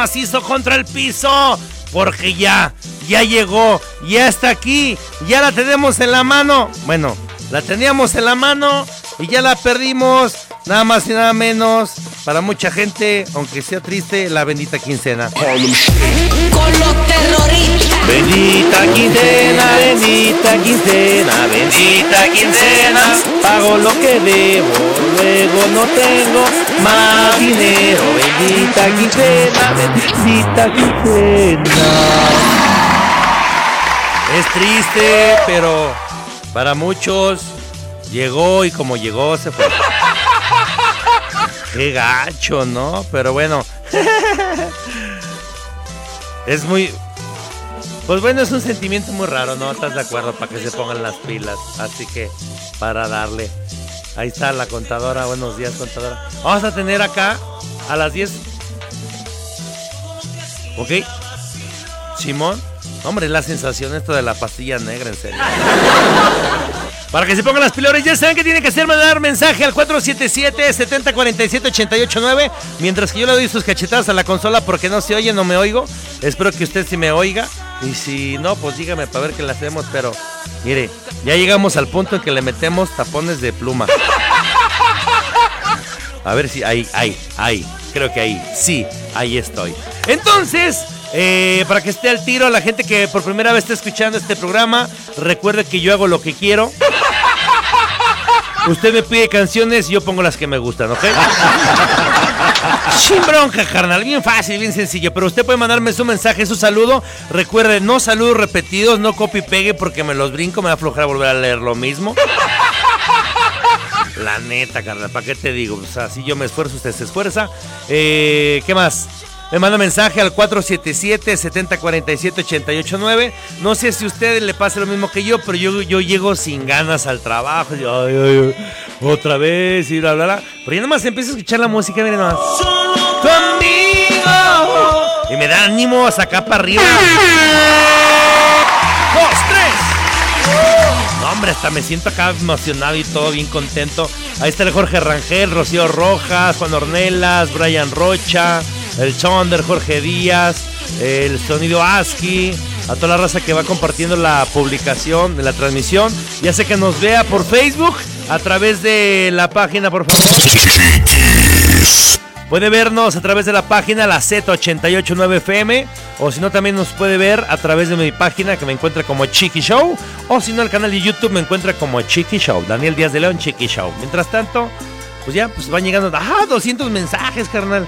macizo contra el piso. Porque ya, ya llegó, ya está aquí, ya la tenemos en la mano. Bueno, la teníamos en la mano y ya la perdimos. Nada más y nada menos. Para mucha gente, aunque sea triste, la bendita quincena. Con los terroristas. Bendita quincena, bendita quincena, bendita quincena. Pago lo que debo, luego no tengo más dinero. Bendita quincena, bendita quincena. Es triste, pero para muchos llegó y como llegó se fue. Qué gacho, ¿no? Pero bueno. Es muy, pues bueno, es un sentimiento muy raro, ¿no? ¿Estás de acuerdo? Para que se pongan las pilas. Así que, para darle. Ahí está la contadora. Buenos días, contadora. Vamos a tener acá a las 10. ¿Ok? Simón. Hombre, es la sensación esto de la pastilla negra, en serio. Para que se pongan las piloras, ya saben que tienen que hacer mandar mensaje al 477-7047-889. Mientras que yo le doy sus cachetadas a la consola porque no se oye, no me oigo. Espero que usted sí me oiga. Y si no, pues dígame para ver qué le hacemos. Pero mire, ya llegamos al punto en que le metemos tapones de pluma. A ver si ahí, ahí, ahí. Creo que ahí, sí, ahí estoy. Entonces, eh, para que esté al tiro, la gente que por primera vez está escuchando este programa, recuerde que yo hago lo que quiero. Usted me pide canciones yo pongo las que me gustan, ¿ok? Sin bronca, carnal. Bien fácil, bien sencillo. Pero usted puede mandarme su mensaje, su saludo. Recuerde, no saludos repetidos, no copy pegue porque me los brinco, me va a aflojar volver a leer lo mismo. La neta, carnal, ¿para qué te digo? O sea, si yo me esfuerzo, usted se esfuerza. Eh, ¿Qué más? Me manda mensaje al 477-7047-889. No sé si a usted le pasa lo mismo que yo, pero yo, yo llego sin ganas al trabajo. otra vez, y bla, bla, bla. Pero ya nomás empiezo a escuchar la música, miren nomás. ¡Tu amigo! Y me da ánimo a sacar para arriba. ¡Dos, tres! No, hombre, hasta me siento acá emocionado y todo bien contento. Ahí está el Jorge Rangel, Rocío Rojas, Juan Ornelas, Brian Rocha, el Chonder, Jorge Díaz, el Sonido ASCII, a toda la raza que va compartiendo la publicación de la transmisión. Ya sé que nos vea por Facebook, a través de la página, por favor. Puede vernos a través de la página la Z889FM o si no también nos puede ver a través de mi página que me encuentra como Chiqui Show o si no el canal de YouTube me encuentra como Chiqui Show, Daniel Díaz de León Chiqui Show. Mientras tanto, pues ya pues van llegando, ah, 200 mensajes, carnal.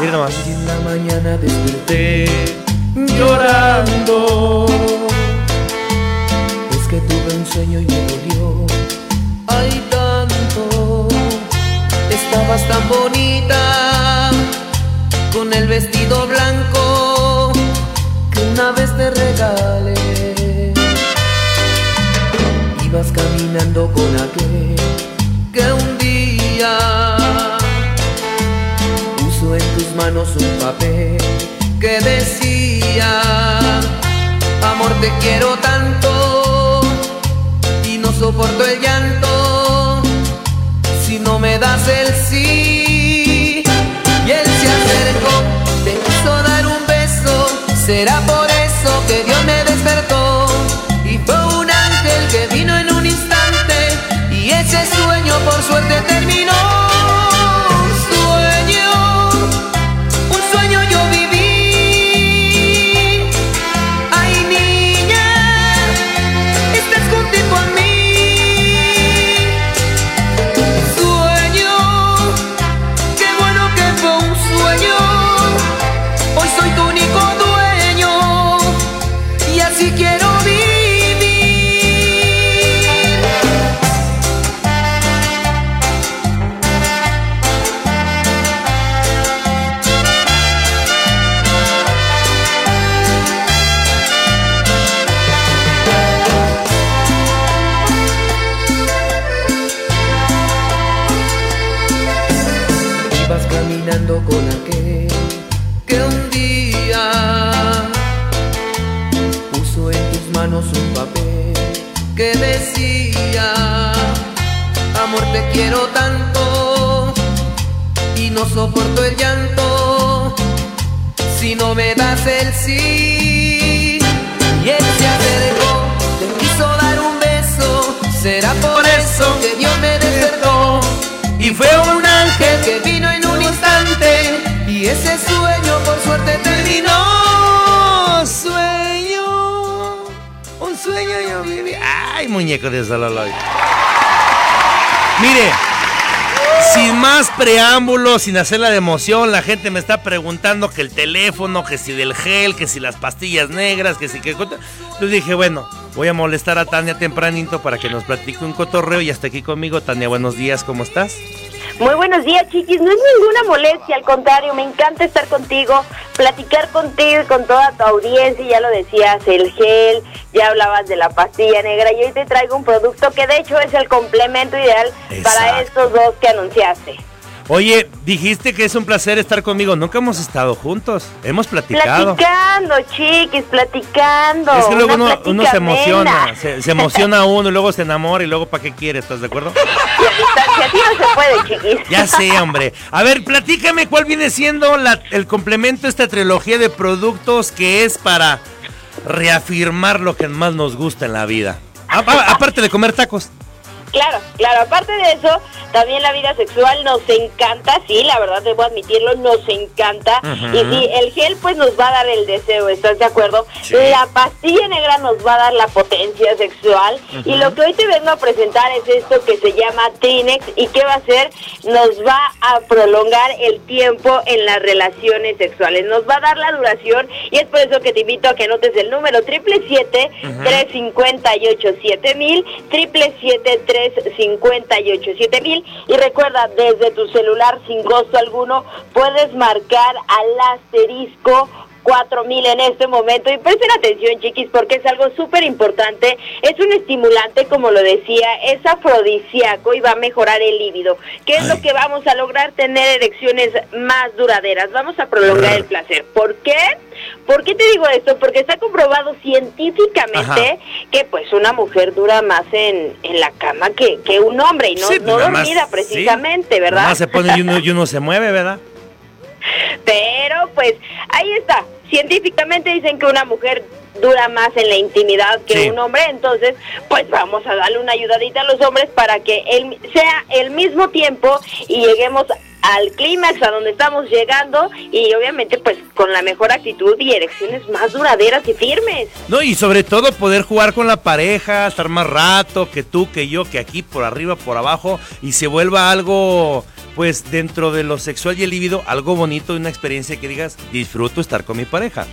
Mira nomás. Y en la mañana desperté llorando. Es que tuve un sueño y me dolió. Ay, tanto. Estabas tan bonita con el vestido blanco que una vez te regalé. Ibas caminando con aquel manos un papel que decía, amor te quiero tanto y no soporto el llanto si no me das el sí. Y él se acercó, te quiso dar un beso, será por eso que Dios me despertó y fue un ángel que vino en un instante y ese sueño por suerte terminó. Mire, sin más preámbulos, sin hacerla de emoción, la gente me está preguntando que el teléfono, que si del gel, que si las pastillas negras, que si que... Yo dije, bueno, voy a molestar a Tania tempranito para que nos platique un cotorreo y hasta aquí conmigo. Tania, buenos días, ¿cómo estás? Muy buenos días, chiquis. No es ninguna molestia, al contrario, me encanta estar contigo, platicar contigo y con toda tu audiencia. Ya lo decías, el gel, ya hablabas de la pastilla negra y hoy te traigo un producto que de hecho es el complemento ideal para estos dos que anunciaste. Oye, dijiste que es un placer estar conmigo. Nunca hemos estado juntos. Hemos platicado. Platicando, chiquis, platicando. Es que luego uno, se emociona, se, se emociona uno y luego se enamora y luego ¿para qué quiere? ¿Estás de acuerdo? Y a distancia, así no se puede, chiquis. Ya sé, hombre. A ver, platícame cuál viene siendo la- el complemento de esta trilogía de productos que es para reafirmar lo que más nos gusta en la vida. A- a- aparte de comer tacos. Claro, claro, aparte de eso, también la vida sexual nos encanta, sí, la verdad debo admitirlo, nos encanta. Y sí, el gel pues nos va a dar el deseo, ¿estás de acuerdo? Sí. La pastilla negra nos va a dar la potencia sexual. Y lo que hoy te vengo a presentar es esto que se llama Trinex y ¿qué va a hacer? Nos va a prolongar el tiempo en las relaciones sexuales, nos va a dar la duración y es por eso que te invito a que anotes el número triple siete tres cincuenta y ocho siete mil triple siete tres cincuenta y ocho siete mil. Y recuerda desde tu celular sin costo alguno puedes marcar al asterisco 4000 en este momento y presten atención chiquis porque es algo súper importante, es un estimulante como lo decía, es afrodisíaco y va a mejorar el líbido, que es lo que vamos a lograr tener erecciones más duraderas, vamos a prolongar el placer. ¿Por qué? ¿Por qué te digo esto? Porque está comprobado científicamente que pues una mujer dura más en, en la cama que, que un hombre y no, Sí, no más, dormida sí. precisamente, Nada ¿verdad? más se pone y uno, y uno se mueve, ¿verdad? Pero pues ahí está. Científicamente dicen que una mujer dura más en la intimidad que Sí. un hombre, entonces pues vamos a darle una ayudadita a los hombres para que el, sea el mismo tiempo y lleguemos al clímax a donde estamos llegando y obviamente pues con la mejor actitud y erecciones más duraderas y firmes. No, y sobre todo poder jugar con la pareja, estar más rato, que tú, que yo, que aquí, por arriba, por abajo, y se vuelva algo, pues dentro de lo sexual y el libido, algo bonito, una experiencia que digas, disfruto estar con mi pareja.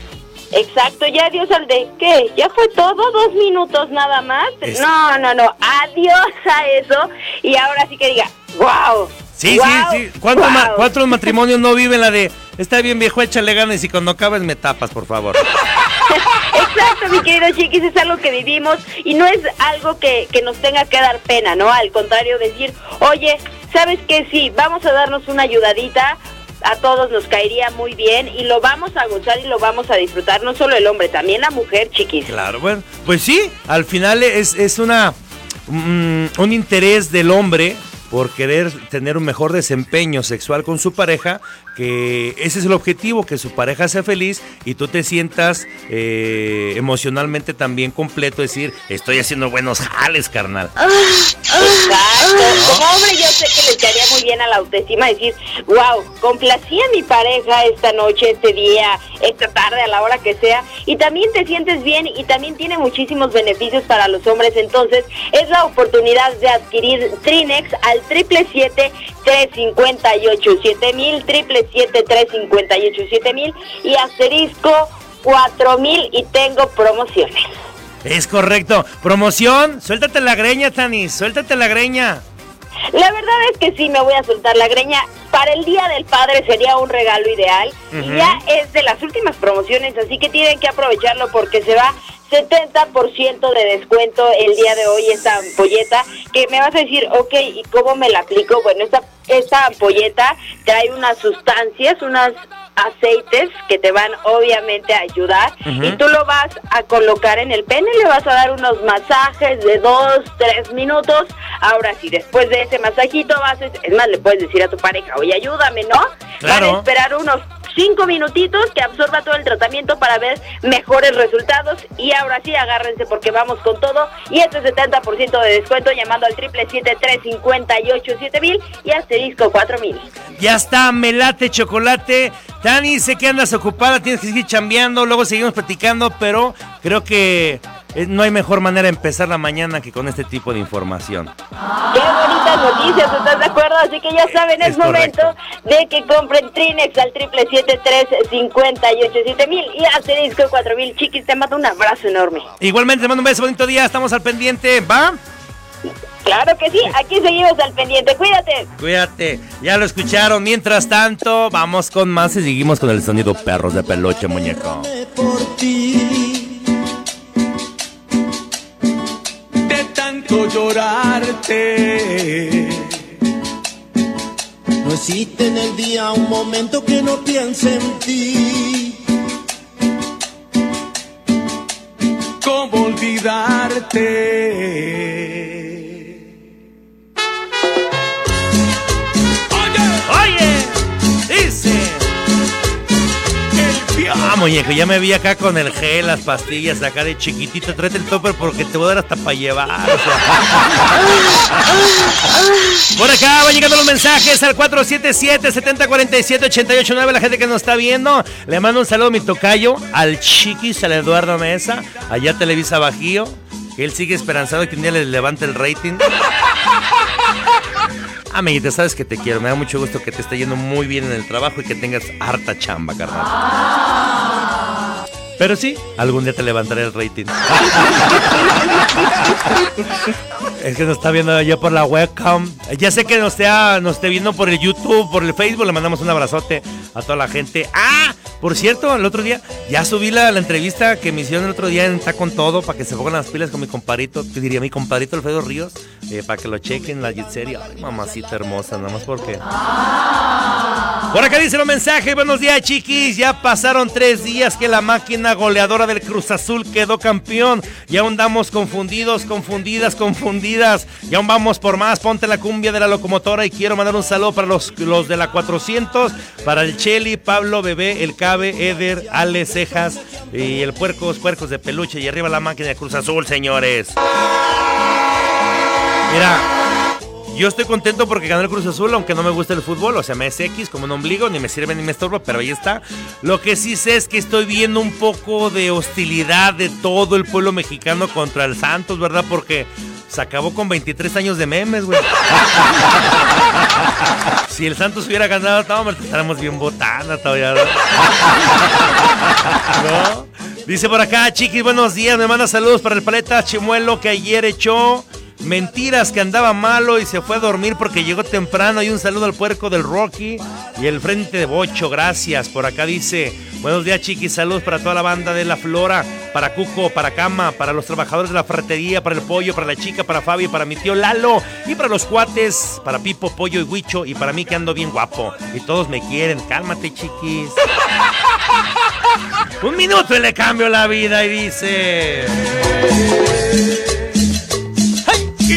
Exacto, ya adiós al de ¿qué? ¿Ya fue todo? ¿Dos minutos nada más? Es- No, no, no, adiós a eso y ahora sí que diga, wow. Sí, wow, sí, sí. ¿Cuántos, wow". ma- cuántos matrimonios no viven la de, está bien viejo, échale ganas y cuando acabes me tapas, por favor? Exacto, mi querido Chiquis, es algo que vivimos y no es algo que, que nos tenga que dar pena, ¿no? Al contrario, decir, oye, ¿sabes qué? Sí, vamos a darnos una ayudadita, a todos nos caería muy bien y lo vamos a gozar y lo vamos a disfrutar, no solo el hombre, también la mujer, Chiquis. Claro, bueno, pues sí, al final es, es una mm, un interés del hombre por querer tener un mejor desempeño sexual con su pareja que ese es el objetivo, que su pareja sea feliz y tú te sientas eh, emocionalmente también completo, decir, estoy haciendo buenos jales, carnal. Exacto. Como hombre yo sé que le quedaría muy bien a la autoestima decir, wow, complací a mi pareja esta noche, este día, esta tarde, a la hora que sea, y también te sientes bien y también tiene muchísimos beneficios para los hombres, entonces es la oportunidad de adquirir Trinex al triple siete 358 7000, triple siete 358 7000 y asterisco 4000 y tengo promociones. Es correcto. Promoción, suéltate la greña, Tani, suéltate la greña. La verdad es que sí, me voy a soltar la greña. Para el Día del Padre sería un regalo ideal. Y ya es de las últimas promociones, así que tienen que aprovecharlo porque se va 70% de descuento el día de hoy esta ampolleta. Que me vas a decir, ok, ¿y cómo me la aplico? Bueno, esta, esta ampolleta trae unas sustancias, unas aceites que te van obviamente a ayudar y tú lo vas a colocar en el pene, le vas a dar unos masajes de dos, tres minutos. Ahora sí, después de ese masajito vas, a, es más, le puedes decir a tu pareja, oye, ayúdame, ¿no? Claro. Van a esperar unos cinco minutitos que absorba todo el tratamiento para ver mejores resultados y ahora sí agárrense porque vamos con todo y este 70% de descuento llamando al triple siete tres cincuenta y asterisco cuatro mil. Ya está, melate chocolate. Tani, sé que andas ocupada, tienes que seguir chambeando, luego seguimos platicando, pero creo que no hay mejor manera de empezar la mañana que con este tipo de información. Qué bonitas noticias, ¿estás de acuerdo? Así que ya saben, es, Es momento correcto. de que compren Trinex al triple siete tres cincuenta y ocho siete mil y asterisco cuatro mil. Chiquis, te mando un abrazo enorme. Igualmente, te mando un beso, bonito día, estamos al pendiente, ¿va? Claro que sí, aquí seguimos al pendiente. Cuídate. Cuídate, ya lo escucharon. Mientras tanto, vamos con más y seguimos con el sonido perros de peluche, muñeco. por ti. Llorarte. No existe en el día un momento que no piense en ti. ¿Cómo olvidarte? Muñeco, ya me vi acá con el gel, las pastillas, acá de chiquitito. Tráete el topper porque te voy a dar hasta para llevar. Por acá van llegando los mensajes al 477-7047-889. La gente que nos está viendo, le mando un saludo a mi tocayo, al Chiquis, al Eduardo Mesa, allá Televisa Bajío. Él sigue esperanzado que un día le levante el rating. Amiguita, sabes que te quiero. Me da mucho gusto que te esté yendo muy bien en el trabajo y que tengas harta chamba, carnal. Pero sí, algún día te levantaré el rating. es que nos está viendo allá por la webcam. Ya sé que nos esté, nos esté viendo por el YouTube, por el Facebook. Le mandamos un abrazote a toda la gente. Ah, por cierto, el otro día ya subí la, la entrevista que me hicieron el otro día en Está con Todo para que se pongan las pilas con mi compadrito, que diría mi compadrito Alfredo Ríos, eh, para que lo chequen la Jitseria. Ay, mamacita hermosa, nada más porque. Por acá dice los mensajes, buenos días chiquis, ya pasaron tres días que la máquina goleadora del Cruz Azul quedó campeón y aún damos confundidos, confundidas, confundidas y aún vamos por más, ponte la cumbia de la locomotora y quiero mandar un saludo para los, los de la 400, para el Cheli, Pablo, Bebé, el Cabe, Eder, Ale, Cejas y el Puercos, Puercos de Peluche y arriba la máquina de Cruz Azul, señores. Mira, yo estoy contento porque ganó el Cruz Azul, aunque no me gusta el fútbol, o sea, me es X como un ombligo, ni me sirve ni me estorba, pero ahí está. Lo que sí sé es que estoy viendo un poco de hostilidad de todo el pueblo mexicano contra el Santos, ¿verdad? Porque se acabó con 23 años de memes, güey. Si el Santos hubiera ganado, no, estaríamos bien botana todavía. ¿No? Dice por acá, chiquis, buenos días. Me manda saludos para el paleta Chimuelo que ayer echó mentiras que andaba malo y se fue a dormir porque llegó temprano. Y un saludo al puerco del Rocky y el frente de Bocho. Gracias. Por acá dice, buenos días, chiquis. Saludos para toda la banda de La Flora, para Cuco, para Cama, para los trabajadores de la ferretería, para el pollo, para la chica, para Fabio, para mi tío Lalo y para los cuates, para Pipo, Pollo y Huicho y para mí que ando bien guapo. Y todos me quieren. Cálmate, chiquis. Un minuto y le cambio la vida y dice...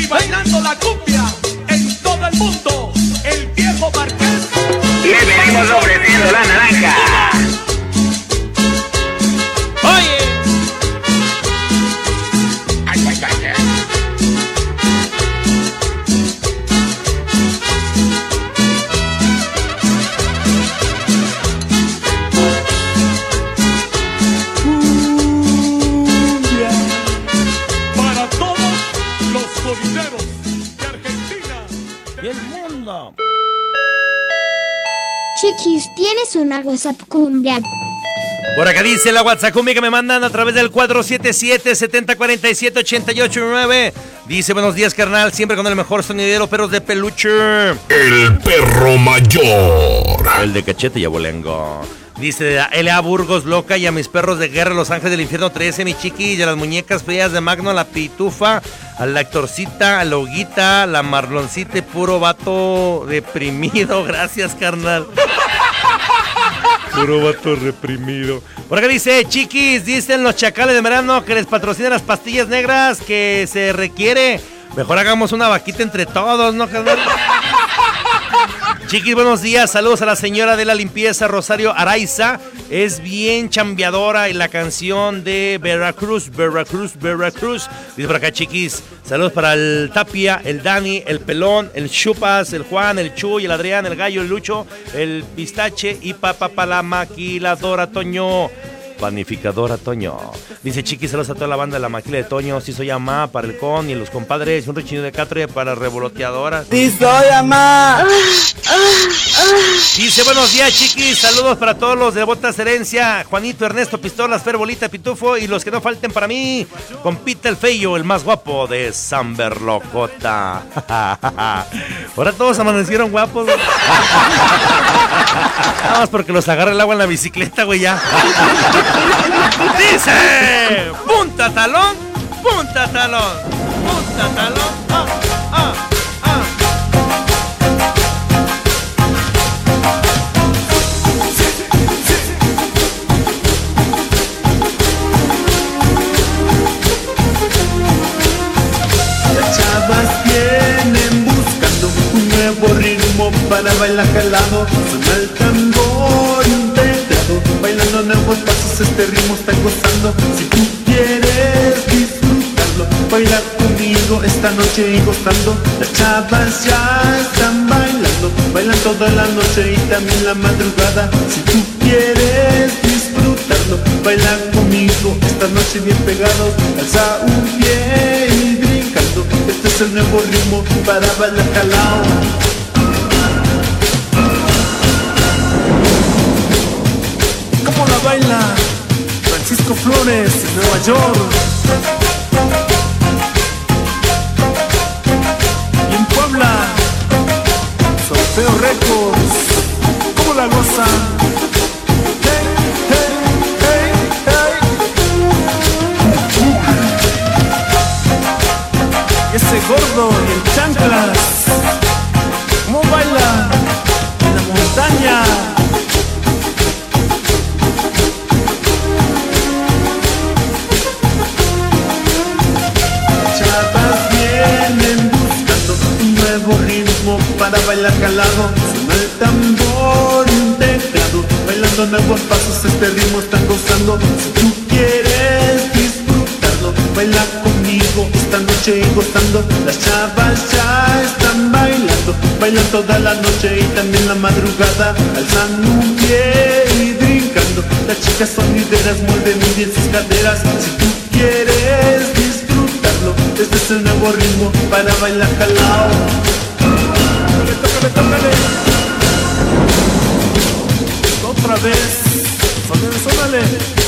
Bailando la cumbia en todo el mundo, el viejo Marqués y le venimos ofreciendo la naranja. Chiquis, ¿tienes una WhatsApp cumbia? Por acá dice la WhatsApp cumbia que me mandan a través del 477-7047-889. Dice, buenos días, carnal. Siempre con el mejor sonidero, perros de peluche. El perro mayor. El de cachete y abolengo. Dice L.A. Burgos loca y a mis perros de guerra, Los Ángeles del Infierno 13, mi chiqui, y a las muñecas frías de Magno, a la pitufa, a la Hectorcita, a la Hoguita, la Marloncita, puro vato deprimido. Gracias, carnal. Puro vato reprimido. Por acá dice, chiquis, dicen los chacales de verano que les patrocinan las pastillas negras que se requiere. Mejor hagamos una vaquita entre todos, ¿no, carnal? Chiquis, buenos días. Saludos a la señora de la limpieza, Rosario Araiza. Es bien chambeadora y la canción de Veracruz, Veracruz, Veracruz. Dice por acá, chiquis. Saludos para el Tapia, el Dani, el Pelón, el Chupas, el Juan, el Chuy, el Adrián, el Gallo, el Lucho, el Pistache y papá para la maquiladora Toño. Panificadora Toño. Dice Chiqui, saludos a toda la banda de la maquila de Toño. Si soy ama para el con y los compadres. Un rechinio de catre para revoloteadoras. Si soy ama. Dice buenos días, Chiqui. Saludos para todos los de Botas Herencia. Juanito, Ernesto, Pistolas, Fer, Bolita, Pitufo. Y los que no falten para mí. Compite el feyo, el más guapo de San Berlocota. Ahora todos amanecieron guapos. Nada más porque los agarra el agua en la bicicleta, güey, ya. Dice, punta talón, punta talón, punta talón. Ah, ah, ah. Las chavas vienen buscando un nuevo ritmo para bailar tambor integrado, bailando nuevos pasos, este ritmo está gozando. Si tú quieres disfrutarlo, bailar conmigo esta noche y gozando. Las chavas ya están bailando, bailan toda la noche y también la madrugada. Si tú quieres disfrutarlo, baila conmigo esta noche bien pegados. Alza un pie y brincando, este es el nuevo ritmo para bailar jalao. ¿Cómo la baila Francisco Flores Nueva York? Gozando. Las chavas ya están bailando, bailan toda la noche y también la madrugada, alzando un pie y brincando. Las chicas sonideras mueven muy bien sus caderas. Si tú quieres disfrutarlo, este es el nuevo ritmo para bailar tócale. Otra vez, sónale, sónale,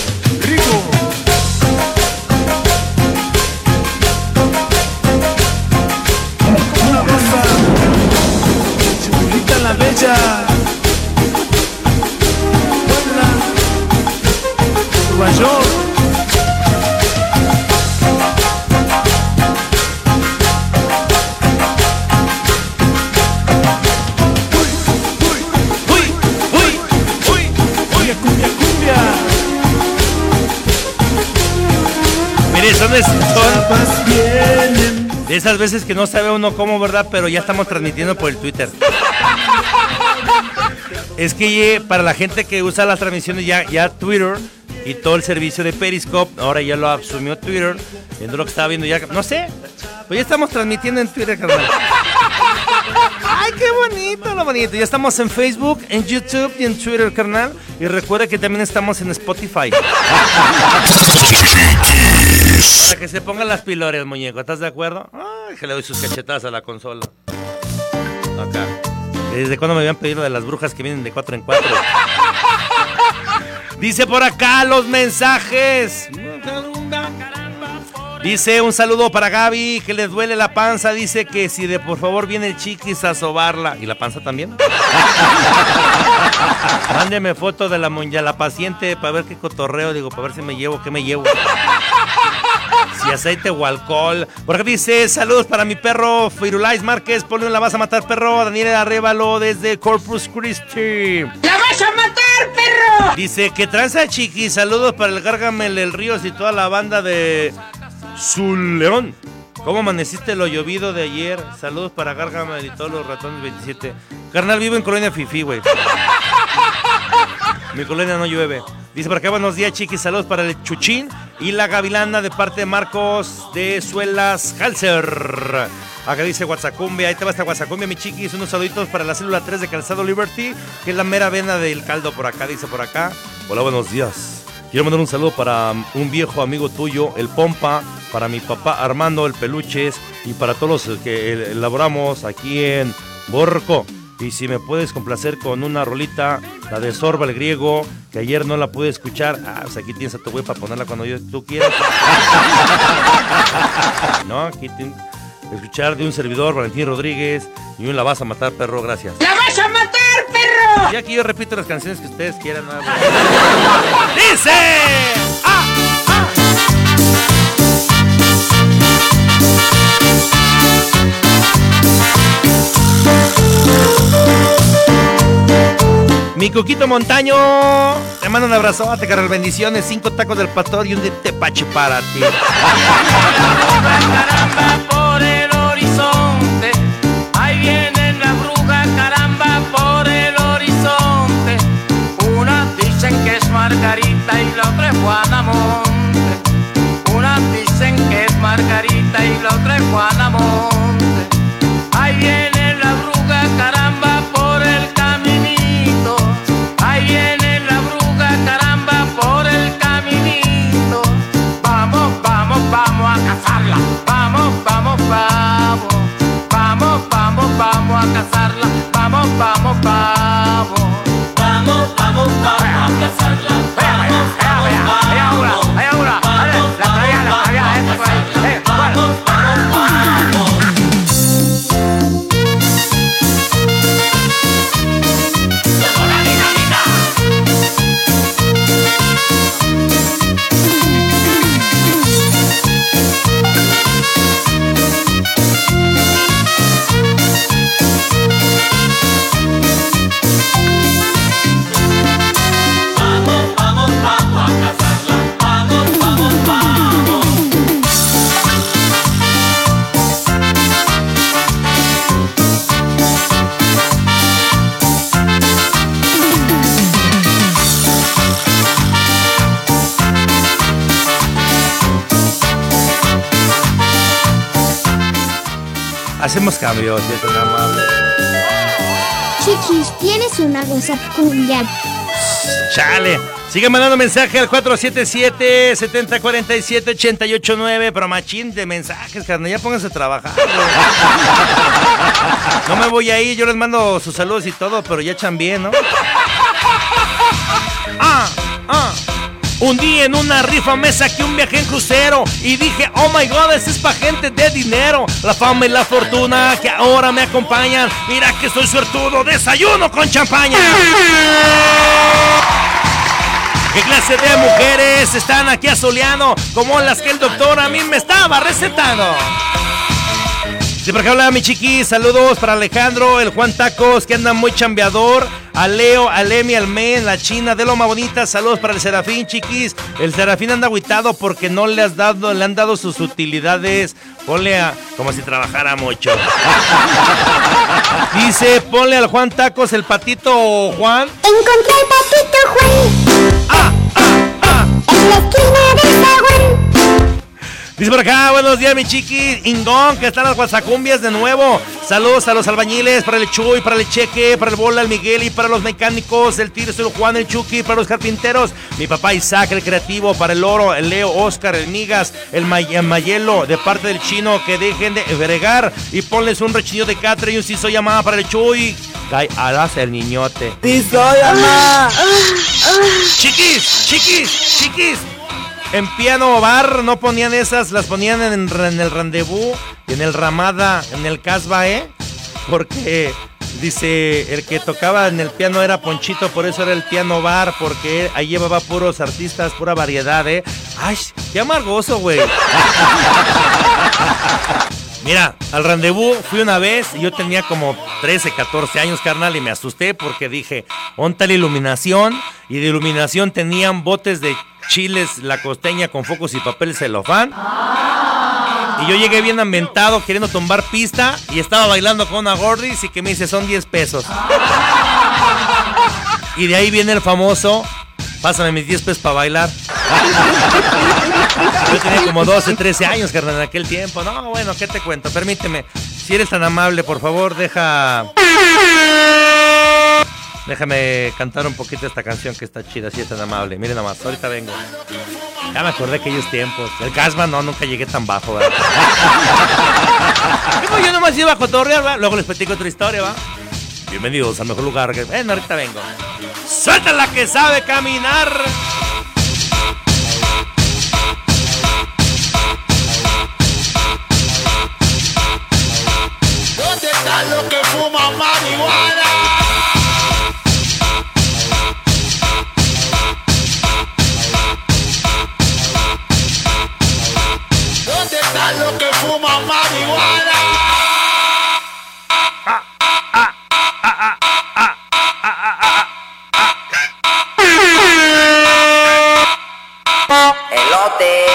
son, de esas veces que no sabe uno cómo, ¿verdad? Pero ya estamos transmitiendo por el Twitter. Es que para la gente que usa las transmisiones ya, ya Twitter y todo el servicio de Periscope, ahora ya lo asumió Twitter, viendo lo que estaba viendo ya, no sé, pues ya estamos transmitiendo en Twitter, carnal. Ay, qué bonito, lo bonito. Ya estamos en Facebook, en YouTube y en Twitter, carnal. Y recuerda que también estamos en Spotify. Para que se pongan las pilores, muñeco. ¿Estás de acuerdo? Ay, que le doy sus cachetadas a la consola. Acá. ¿Desde cuándo me habían pedido de las brujas que vienen de 4 en 4? Dice por acá los mensajes. Dice un saludo para Gaby, que le duele la panza. Dice que si de por favor viene el chiquis a sobarla. ¿Y la panza también? Mándeme foto de la monja, la paciente, para ver qué cotorreo. Digo, para ver si me llevo, qué me llevo. Si aceite o alcohol. Por acá dice, saludos para mi perro Firulais Márquez. Ponle la vas a matar, perro. Daniel Arrévalo desde Corpus Christi. ¡La vas a matar, perro! Dice que tranza chiqui. Saludos para el Gárgamel, el Ríos y toda la banda de Zul León. ¿Cómo amaneciste lo llovido de ayer? Saludos para Gargamel y todos los ratones 27. Carnal, vivo en Colonia Fifi, güey. Mi colonia no llueve. Dice por acá, buenos días, chiquis. Saludos para el Chuchín y la Gavilana de parte de Marcos de Suelas Halser. Acá dice Guatzacumbia, ahí te va esta Guatzacumbia, mi chiquis. Unos saluditos para la célula 3 de Calzado Liberty, que es la mera vena del caldo por acá, dice por acá. Hola, buenos días. Quiero mandar un saludo para un viejo amigo tuyo, el Pompa, para mi papá Armando, el Peluches, y para todos los que elaboramos aquí en Borco. Y si me puedes complacer con una rolita, la de Sorba el Griego, que ayer no la pude escuchar. Ah, pues aquí tienes a tu güey para ponerla cuando yo, tú quieras. no, aquí tienes escuchar de un servidor, Valentín Rodríguez, y un La vas a matar, perro, gracias. ¡La vas a matar, perro! Y aquí yo repito las canciones que ustedes quieran. ¿no? ¡Dice! ¡Ah! Mi Coquito Montaño, te mando un abrazote, carnal. Bendiciones, cinco tacos del pastor y un de tepache para ti. caramba por el horizonte, ahí viene la bruja, caramba por el horizonte. Una dicen que es Margarita y la otra es Juana Monte. Una dicen que es Margarita y la otra es Juana Monte. Ahí viene la bruja, caramba vamos a cazarla. Vamos, vamos, vamos. Vamos, vamos, vamos a cazarla. Vamos, vamos, vamos. Ahí ahora, ahí ahora. La traía, la traía, esta Cambios, si es tan amable. Chiquis, tienes una goza cumbia. Chale. Sigue mandando mensaje al 477-7047-889. Pero machín de mensajes, carnal. Ya pónganse a trabajar. No me voy a ir. Yo les mando sus saludos y todo, pero ya echan bien, ¿no? Ah, ah. Un día en una rifa me saqué un viaje en crucero y dije, oh my god, ese es pa' gente de dinero. La fama y la fortuna que ahora me acompañan. Mira que soy suertudo, desayuno con champaña. ¿Qué clase de mujeres están aquí asoleando como las que el doctor a mí me estaba recetando? Sí, por acá habla mi chiqui, saludos para Alejandro, el Juan Tacos, que anda muy chambeador, a Leo, a Lemi, al Men, la China, de Loma Bonita, saludos para el Serafín, chiquis. El Serafín anda agüitado porque no le has dado, le han dado sus utilidades. Ponle a, como si trabajara mucho. Dice, ponle al Juan Tacos el patito Juan. Encontré el patito Juan. Ah, ah, ah. En la esquina del zaguán. Dice por acá, buenos días, mi chiqui Ingón, que están las guasacumbias de nuevo. Saludos a los albañiles, para el Chuy, para el Cheque, para el Bola, el Miguel y para los mecánicos, el Tirso, el Juan, el Chucky, para los carpinteros. Mi papá Isaac, el creativo, para el Oro, el Leo, Oscar, el Migas, el, May el Mayelo, de parte del chino, que dejen de bregar y ponles un rechillo de catre y un siso llamada para el Chuy. Cae alas el niñote. ¡Piso llamada! Chiquis, chiquis, chiquis. En piano bar no ponían esas, las ponían en, el rendezvous, en el Ramada, en el Casba, ¿eh? Porque dice el que tocaba en el piano era Ponchito, por eso era el piano bar, porque ahí llevaba puros artistas, pura variedad, ¿eh? ¡Ay! ¡Qué amargoso, güey! Mira, al rendezvous fui una vez y yo tenía como 13, 14 años, carnal, y me asusté porque dije, onta la iluminación, y de iluminación tenían botes de chiles, la costeña con focos y papel celofán. Y yo llegué bien ambientado, queriendo tumbar pista, y estaba bailando con una gordis y que me dice, son 10 pesos. Y de ahí viene el famoso, pásame mis 10 pesos para bailar. Yo tenía como 12, 13 años, carnal, en aquel tiempo. No, bueno, ¿qué te cuento? Permíteme. Si eres tan amable, por favor, deja. Déjame cantar un poquito esta canción que está chida, si es tan amable. Miren nada más, ahorita vengo. Ya me acordé de aquellos tiempos. El Casma no, nunca llegué tan bajo, ¿verdad? Yo nomás iba a cotorrear, ¿verdad? Luego les platico otra historia, ¿va? Bienvenidos al mejor lugar que. Ven, ahorita vengo. ¡Suelta la que sabe caminar! ¿Dónde están los que fuman marihuana? ¿Dónde están los que fuman marihuana? Elotes.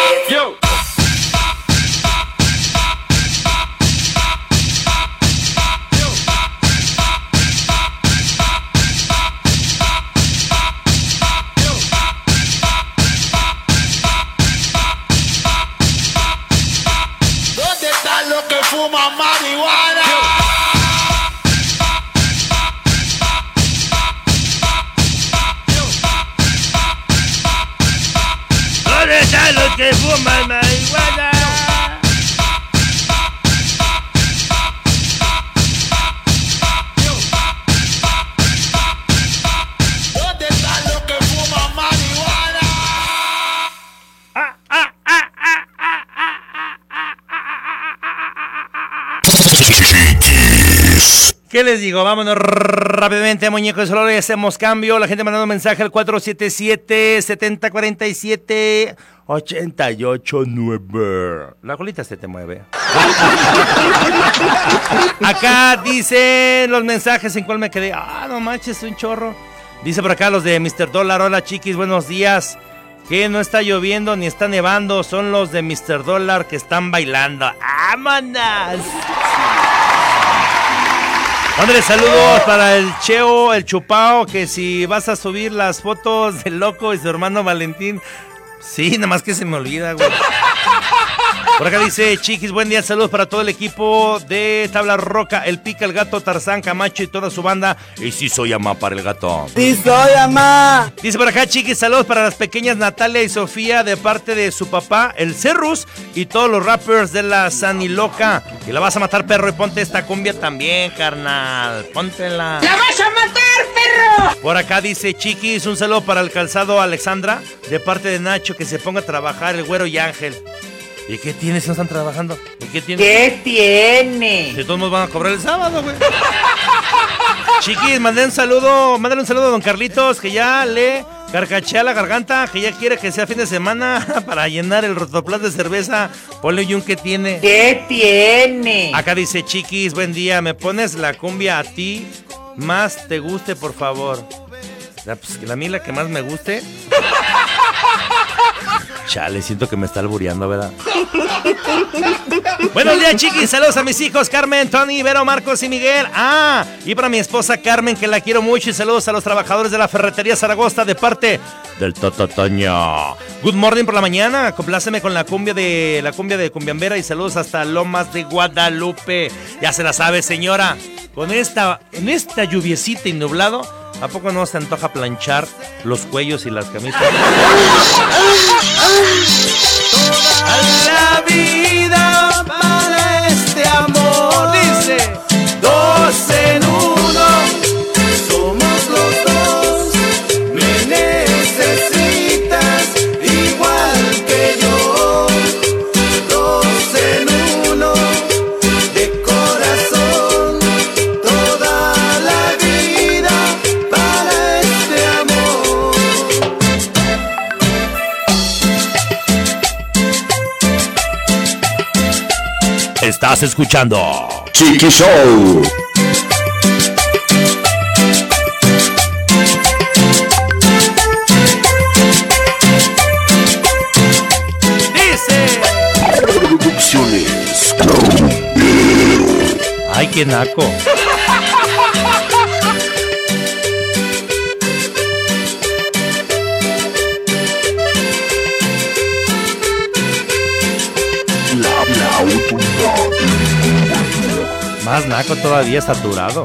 Los que ¿Qué les digo? Vámonos rápidamente, muñecos. Solo le hacemos cambio. La gente mandando mensaje al 477-7047. 889. La colita se te mueve. acá dicen los mensajes en cuál me quedé. Ah, no manches, un chorro. Dice por acá los de Mr. Dollar. Hola, chiquis, buenos días. Que no está lloviendo ni está nevando. Son los de Mr. Dollar que están bailando. ¡Vámonos! Mándale saludos para el Cheo, el Chupao, que si vas a subir las fotos del loco y su hermano Valentín. Sí, nada más que se me olvida, güey. Por acá dice, chiquis, buen día, saludos para todo el equipo de Tabla Roca, el Pica, el Gato, Tarzán, Camacho y toda su banda. Y sí soy ama para el gato. ¡Piso llamada! Dice por acá, chiquis, saludos para las pequeñas Natalia y Sofía de parte de su papá, el Cerrus, y todos los rappers de la Saniloca. Y la vas a matar, perro, y ponte esta cumbia también, carnal. Póntela. ¡La vas a matar, perro! Por acá dice, chiquis, un saludo para el calzado Alexandra, de parte de Nacho, que se ponga a trabajar el güero y Ángel. ¿Y qué tiene si no están trabajando? ¿Y qué tiene? ¿Qué tiene? Si todos nos van a cobrar el sábado, güey. Chiquis, mandé un saludo, mándale un saludo a don Carlitos, que ya le Carcachea la garganta, que ya quiere que sea fin de semana para llenar el rotoplas de cerveza. Ponle un que tiene. ¿Qué tiene? Acá dice Chiquis, buen día. ¿Me pones la cumbia a ti? Más te guste, por favor. La, pues, la mí la que más me guste. Chale, siento que me está albureando, ¿verdad? Buenos días, chiquis. Saludos a mis hijos, Carmen, Tony, Vero, Marcos y Miguel. Ah, y para mi esposa Carmen, que la quiero mucho. Y saludos a los trabajadores de la ferretería Zaragoza de parte del Tototoño. Good morning por la mañana. Compláceme con la cumbia de la cumbia de Cumbiambera y saludos hasta Lomas de Guadalupe. Ya se la sabe, señora. Con esta, en esta lluviecita y nublado, ¿a poco no se antoja planchar los cuellos y las camisas? la vida para este amor. Dice, dos en Estás escuchando Chiqui Show. Dice. Producciones. Ay, qué naco. Más naco todavía saturado.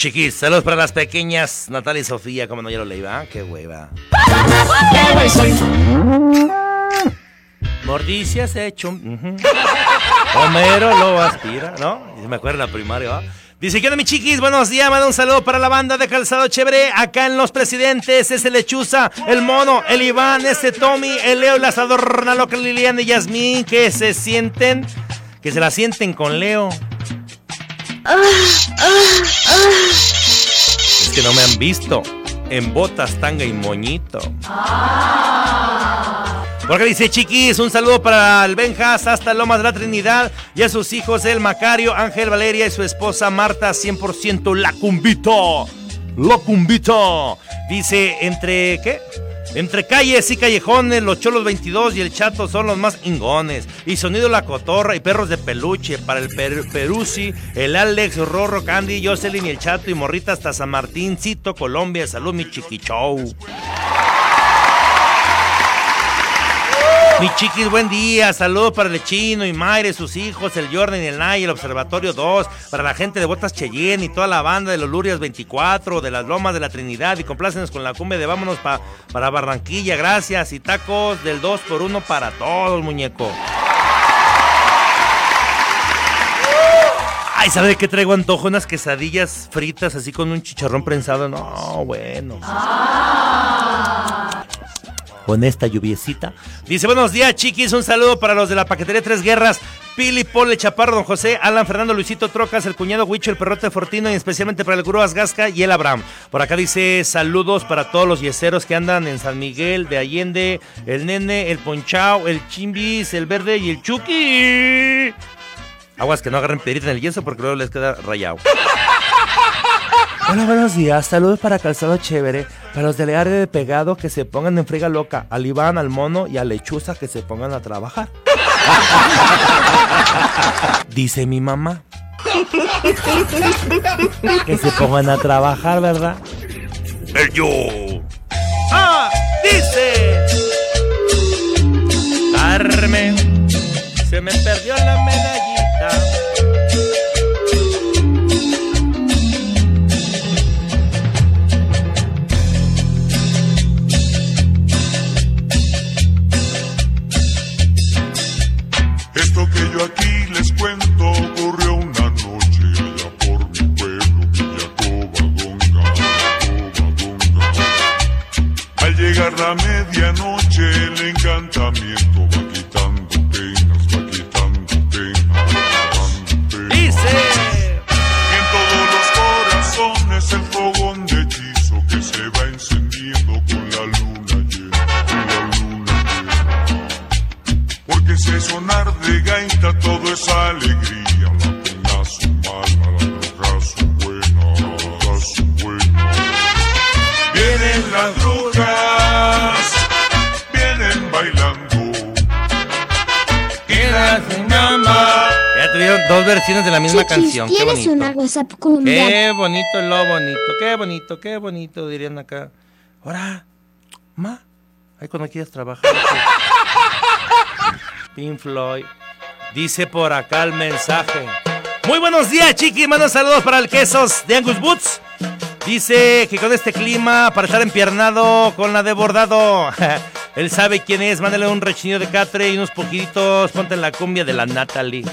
Chiquis, saludos para las pequeñas Natalia y Sofía, como no ya lo leí, ¿va? Qué hueva. Mordicia se hecho. Homero lo aspira, ¿no? Me acuerdo en la primaria, ¿va? Dice, ¿qué onda, mi chiquis? Buenos días, manda un saludo para la banda de Calzado Chévere. Acá en Los Presidentes, ese Lechuza, el Mono, el Iván, ese Tommy, el Leo, el Asador, la loca Liliana y Yasmín, que se sienten, que se la sienten con Leo. Es que no me han visto en botas, tanga y moñito. Porque dice Chiquis, un saludo para el Benjas hasta Lomas de la Trinidad y a sus hijos el Macario, Ángel Valeria y su esposa Marta, 100% la cumbito. La cumbito. Dice, entre, ¿qué? Entre calles y callejones, los cholos 22 y el chato son los más ingones. Y sonido la cotorra y perros de peluche para el per Peruzzi, el Alex, Rorro, Candy, Jocelyn y el chato y morrita hasta San Martín, Cito, Colombia. Salud, mi chiquichou. Mi chiquis, buen día. Saludos para el chino y Mayre, sus hijos, el Jordan y el Nay, el Observatorio 2, para la gente de Botas Cheyenne y toda la banda de los Lurias 24, de las Lomas de la Trinidad. Y complácenos con la cumbia de Vámonos pa- para Barranquilla. Gracias. Y tacos del 2 por 1 para todos, muñeco. Ay, ¿sabe de qué traigo antojo? Unas quesadillas fritas así con un chicharrón prensado. No, bueno. Con esta lluviecita. Dice, buenos días, chiquis. Un saludo para los de la paquetería Tres Guerras. Pili, Pole, Chaparro, Don José, Alan, Fernando, Luisito, Trocas, el cuñado Huicho, el perrote Fortino y especialmente para el gurú Asgasca y el Abraham. Por acá dice saludos para todos los yeseros que andan en San Miguel de Allende, el Nene, el Ponchao, el Chimbis, el Verde y el Chucky. Aguas que no agarren piedrita en el yeso porque luego les queda rayado. Hola, buenos días. Saludos para Calzado Chévere. Para los del área de pegado que se pongan en friga loca. Al Iván, al Mono y a Lechuza que se pongan a trabajar. Dice mi mamá. Que se pongan a trabajar, ¿verdad? El yo. Ah, dice. Carmen, se me perdió la Esto que yo aquí les cuento ocurrió una noche allá por mi pueblo, Villacobadonga, Villacobadonga. Al llegar la medianoche el encantamiento va quitando penas, va quitando penas, va quitando penas. Dice. Y en todos los corazones el fogón de hechizo que se va encendiendo con la luna Porque ese sonar de gaita todo es alegría, la pena son mala, las drogas son buenas, las drogas son buenas. Vienen las drogas, vienen bailando. Quédate, mamá. Ya tuvieron dos versiones de la misma canción. Qué ¿tienes bonito. una WhatsApp? Qué bonito lo bonito, qué bonito, qué bonito, dirían acá. Ahora, ma, ahí cuando quieras trabajar. Pink Floyd. Dice por acá el mensaje. Muy buenos días, chiqui. Manos saludos para el quesos de Angus Boots. Dice que con este clima, para estar empiernado con la de bordado. Él sabe quién es. Mándale un rechinido de catre y unos poquitos. Ponte en la cumbia de la Natalie.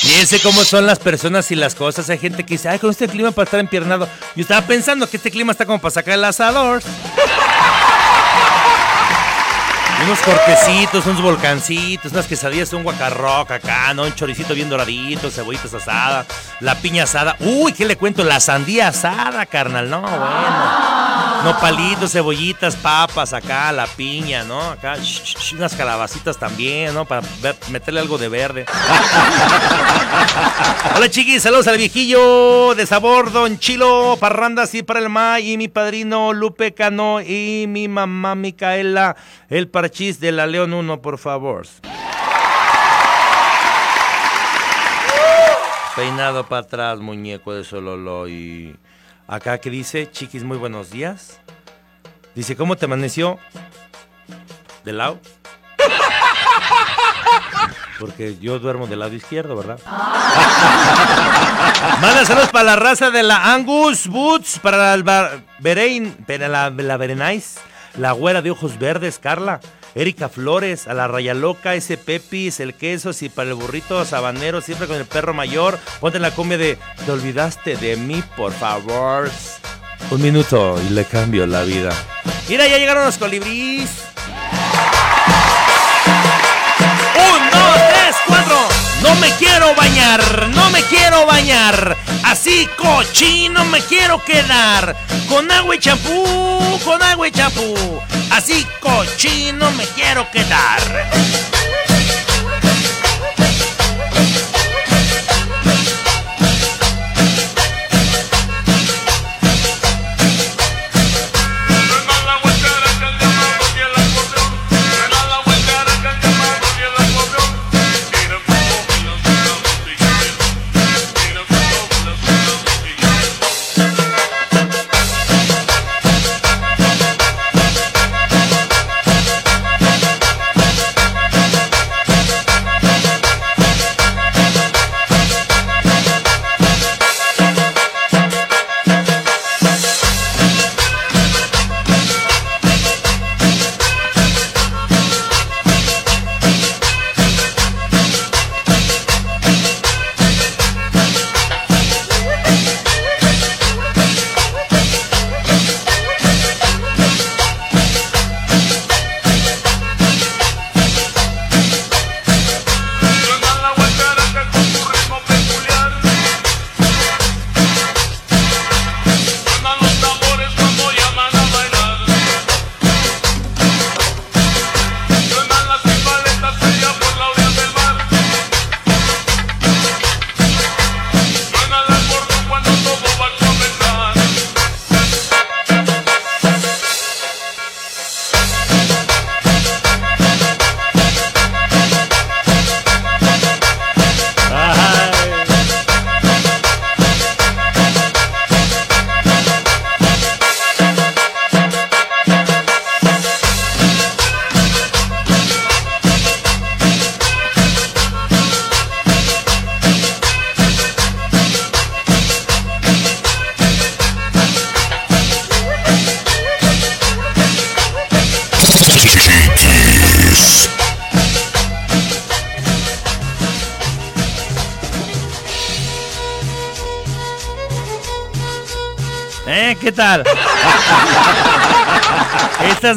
Fíjense cómo son las personas y las cosas. Hay gente que dice, ay, con este clima para estar empiernado. Yo estaba pensando que este clima está como para sacar el asador. Unos cortecitos, unos volcancitos, unas quesadillas, un guacarroc acá, ¿no? Un choricito bien doradito, cebollitas asadas, la piña asada. Uy, ¿qué le cuento? La sandía asada, carnal. No, bueno. No palitos, cebollitas, papas acá, la piña, ¿no? Acá, unas calabacitas también, ¿no? Para meterle algo de verde. Hola chiquis, saludos al viejillo de sabor, Don Chilo, parrandas y para el ma y mi padrino Lupe Cano y mi mamá Micaela, el parchís de la León 1, por favor. Peinado para atrás, muñeco de Sololo y acá que dice, chiquis, muy buenos días. Dice, ¿cómo te amaneció? ¿De lado? Porque yo duermo del lado izquierdo, ¿verdad? Manda saludos para la raza de la Angus Boots, para Bar- Berein, para la, la Berenice, la güera de ojos verdes, Carla, Erika Flores, a la Raya Loca, ese Pepis, el Quesos y para el burrito sabanero, siempre con el perro mayor. Ponte la cumbia de Te olvidaste de mí, por favor. Un minuto y le cambio la vida. Mira, ya llegaron los colibríes. Me quiero bañar, no me quiero bañar. Así cochino me quiero quedar. Con agua y champú, con agua y champú. Así cochino me quiero quedar.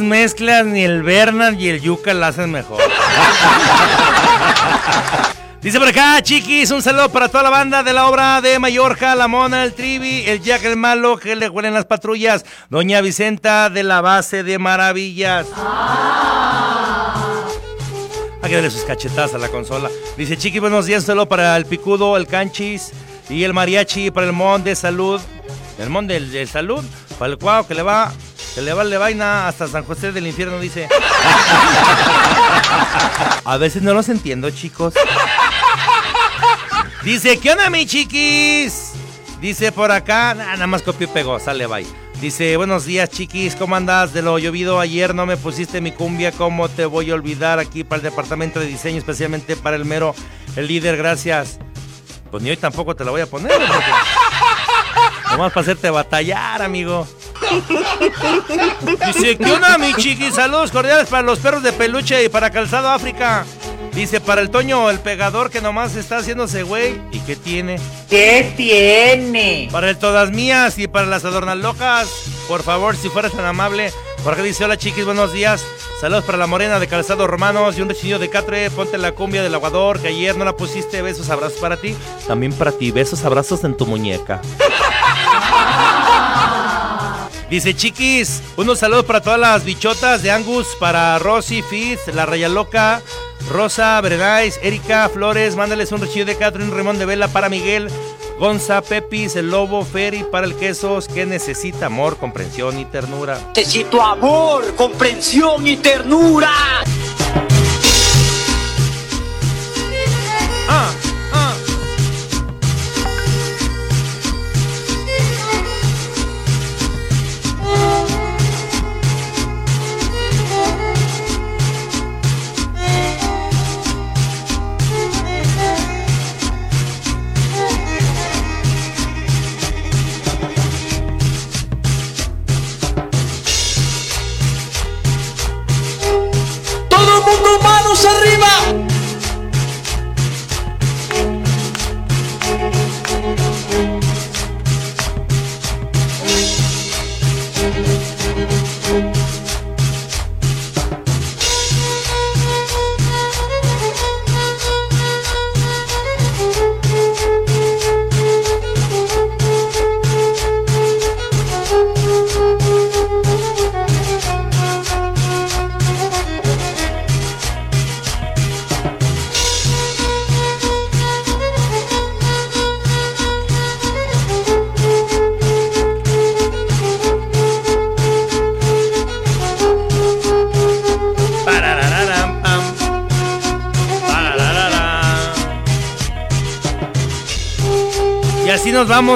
Mezclas ni el Bernard y el Yuca la hacen mejor. Dice por acá, chiquis, un saludo para toda la banda de la obra de Mallorca, la Mona, el Trivi, el Jack el Malo, que le huelen las patrullas, Doña Vicenta de la base de Maravillas. Hay que darle sus cachetadas a la consola. Dice, chiqui, buenos días, un saludo para el Picudo, el Canchis y el Mariachi, para el Mon de Salud. El Mon de, de Salud, para el Cuau, que le va que le vale vaina hasta San José del infierno, dice. A veces no los entiendo, chicos. Dice, ¿qué onda, mi chiquis? Dice por acá, nada más copió y pegó, sale, bye. Dice, buenos días, chiquis, ¿cómo andas? De lo llovido ayer no me pusiste mi cumbia, ¿cómo te voy a olvidar aquí para el departamento de diseño, especialmente para el mero, el líder, gracias. Pues ni hoy tampoco te la voy a poner. Nomás para hacerte batallar, amigo. Dice, ¿qué onda, mi chiqui? Saludos cordiales para los perros de peluche y para Calzado África. Dice, para el Toño, el pegador que nomás está haciéndose güey. ¿Y qué tiene? ¿Qué tiene? Para el Todas Mías y para las Adornas Locas. Por favor, si fueras tan amable. Por acá dice, hola chiquis, buenos días. Saludos para la morena de Calzado Romanos y un rechinillo de Catre. Ponte la cumbia del aguador que ayer no la pusiste. Besos, abrazos para ti. También para ti, besos, abrazos en tu muñeca. Dice Chiquis, unos saludos para todas las bichotas de Angus, para Rosy, Fitz, La Raya Loca, Rosa, Brenais, Erika, Flores, mándales un rechillo de Catherine, Ramón de Vela para Miguel, Gonza, Pepis, el Lobo, Ferry, para el Quesos, que necesita amor, comprensión y ternura. Necesito amor, comprensión y ternura.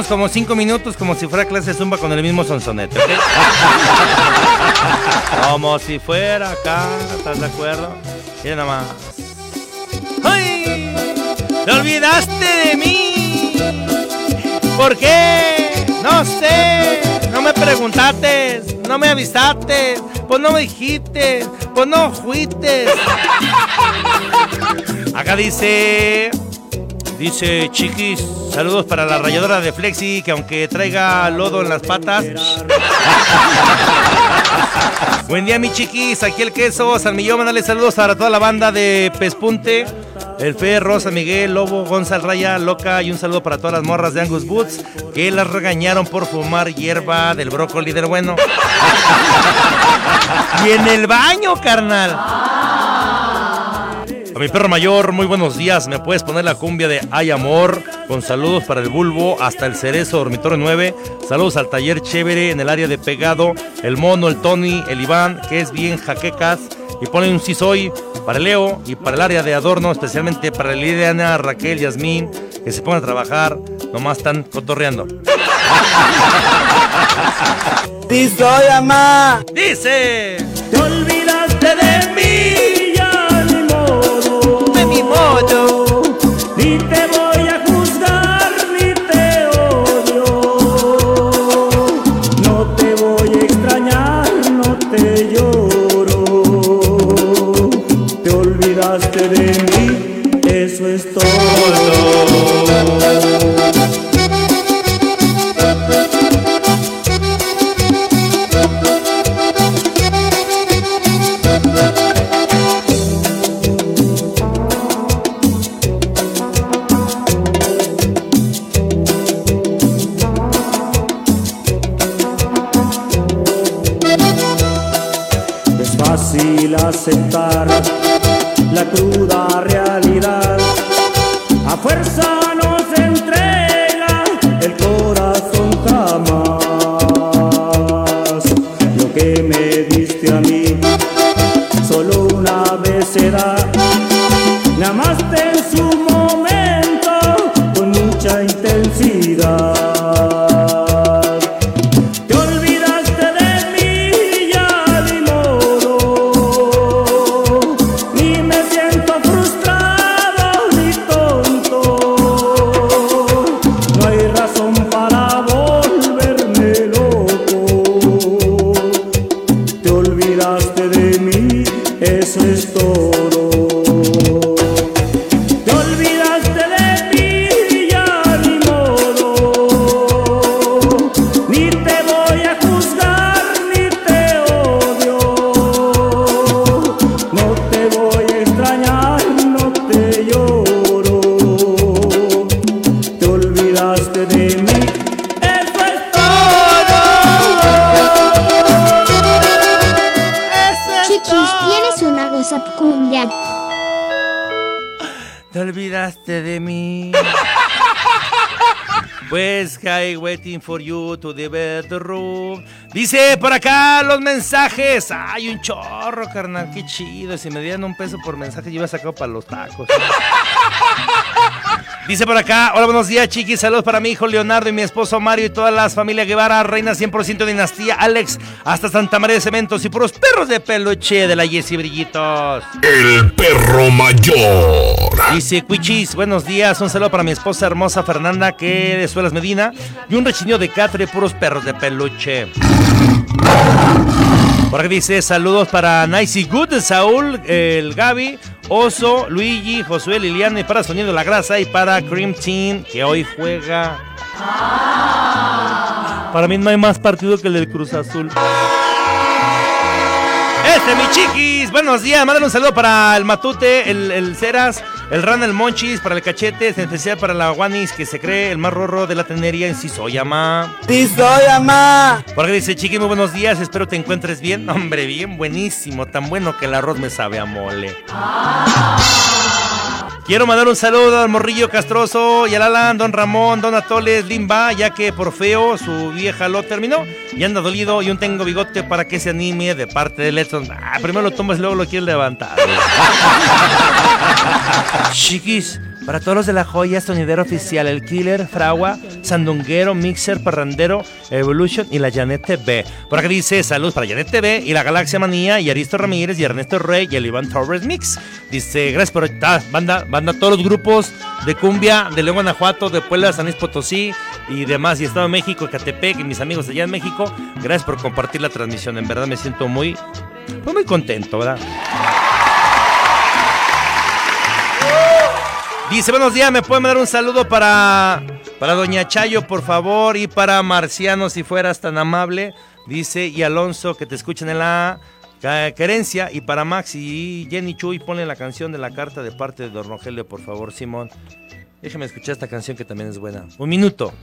Como cinco minutos, como si fuera clase de zumba con el mismo sonsonete, ¿ok? como si fuera acá, ¿estás de acuerdo? Mira nada más. ¡Ay! ¡Te olvidaste de mí! ¿Por qué? No sé. No me preguntaste, no me avisaste, pues no me dijiste, pues no fuiste. Acá dice, dice chiquis, saludos para la rayadora de Flexi, que aunque traiga lodo en las patas. Buen día, mi chiquis. Aquí el queso, San Millón. Mandale saludos para toda la banda de Pespunte. El Fe, Rosa, Miguel, Lobo, Gonzal, Raya, Loca. Y un saludo para todas las morras de Angus Boots que las regañaron por fumar hierba del brócoli del bueno. y en el baño, carnal. A mi perro mayor, muy buenos días. ¿Me puedes poner la cumbia de Ay Amor? Con saludos para el Bulbo hasta el Cerezo Dormitorio 9. Saludos al taller chévere en el área de pegado. El Mono, el Tony, el Iván, que es bien jaquecas. Y ponen un sí soy para el Leo y para el área de adorno, especialmente para Liliana, Raquel, Yasmín, que se pongan a trabajar. Nomás están cotorreando. Sí soy mamá. Dice. Te De Dice por acá los mensajes. Ay, un chorro, carnal, qué chido. Si me dieran un peso por mensaje, yo iba a sacar para los tacos. Dice por acá, hola, buenos días, chiquis. Saludos para mi hijo Leonardo y mi esposo Mario y toda la familia Guevara, reina 100% dinastía, Alex, hasta Santa María de Cementos y puros perros de peluche de la Jessie Brillitos. El perro mayor. Dice Cuichis, buenos días, un saludo para mi esposa hermosa Fernanda que de Suelas Medina y un rechinio de catre, puros perros de peluche. Por aquí dice saludos para Nice y Good, Saúl, el Gaby, Oso, Luigi, Josué, Liliana y para Sonido La Grasa y para Cream Team que hoy juega. Para mí no hay más partido que el del Cruz Azul. Este, mi chiquis. Buenos días. Mándale un saludo para el Matute, el, el Ceras, el Ran, el Monchis, para el Cachete, en especial para la Guanis, que se cree el más rorro de la tenería en Sisoyama. Sisoyama. Por aquí dice, chiqui, muy buenos días. Espero te encuentres bien. Hombre, bien, buenísimo. Tan bueno que el arroz me sabe a mole. Quiero mandar un saludo al Morrillo Castroso y al Alan, Don Ramón, Don Atoles, Limba, ya que por feo su vieja lo terminó y anda dolido y un tengo bigote para que se anime de parte de Letson. Ah, primero lo tomas y luego lo quieres levantar. Chiquis, para todos los de la joya sonidero oficial, el Killer, Fragua, Sandunguero, Mixer, Parrandero, Evolution y la Janet TV. Por acá dice salud para Janet TV y la Galaxia Manía y Aristo Ramírez y Ernesto Rey y el Iván Torres Mix. Dice, gracias por ah, banda, banda, todos los grupos de cumbia de León, Guanajuato, de Puebla, San Luis Potosí y demás, y Estado de México, Catepec y mis amigos allá en México. Gracias por compartir la transmisión. En verdad me siento muy, pues muy contento, ¿verdad? Dice, buenos días, ¿me pueden mandar un saludo para, para Doña Chayo, por favor? Y para Marciano, si fueras tan amable. Dice, y Alonso, que te escuchen en la querencia. Y para Max y Jenny Chuy, ponle la canción de la carta de parte de Don Rogelio, por favor, Simón. Déjame escuchar esta canción que también es buena. Un minuto.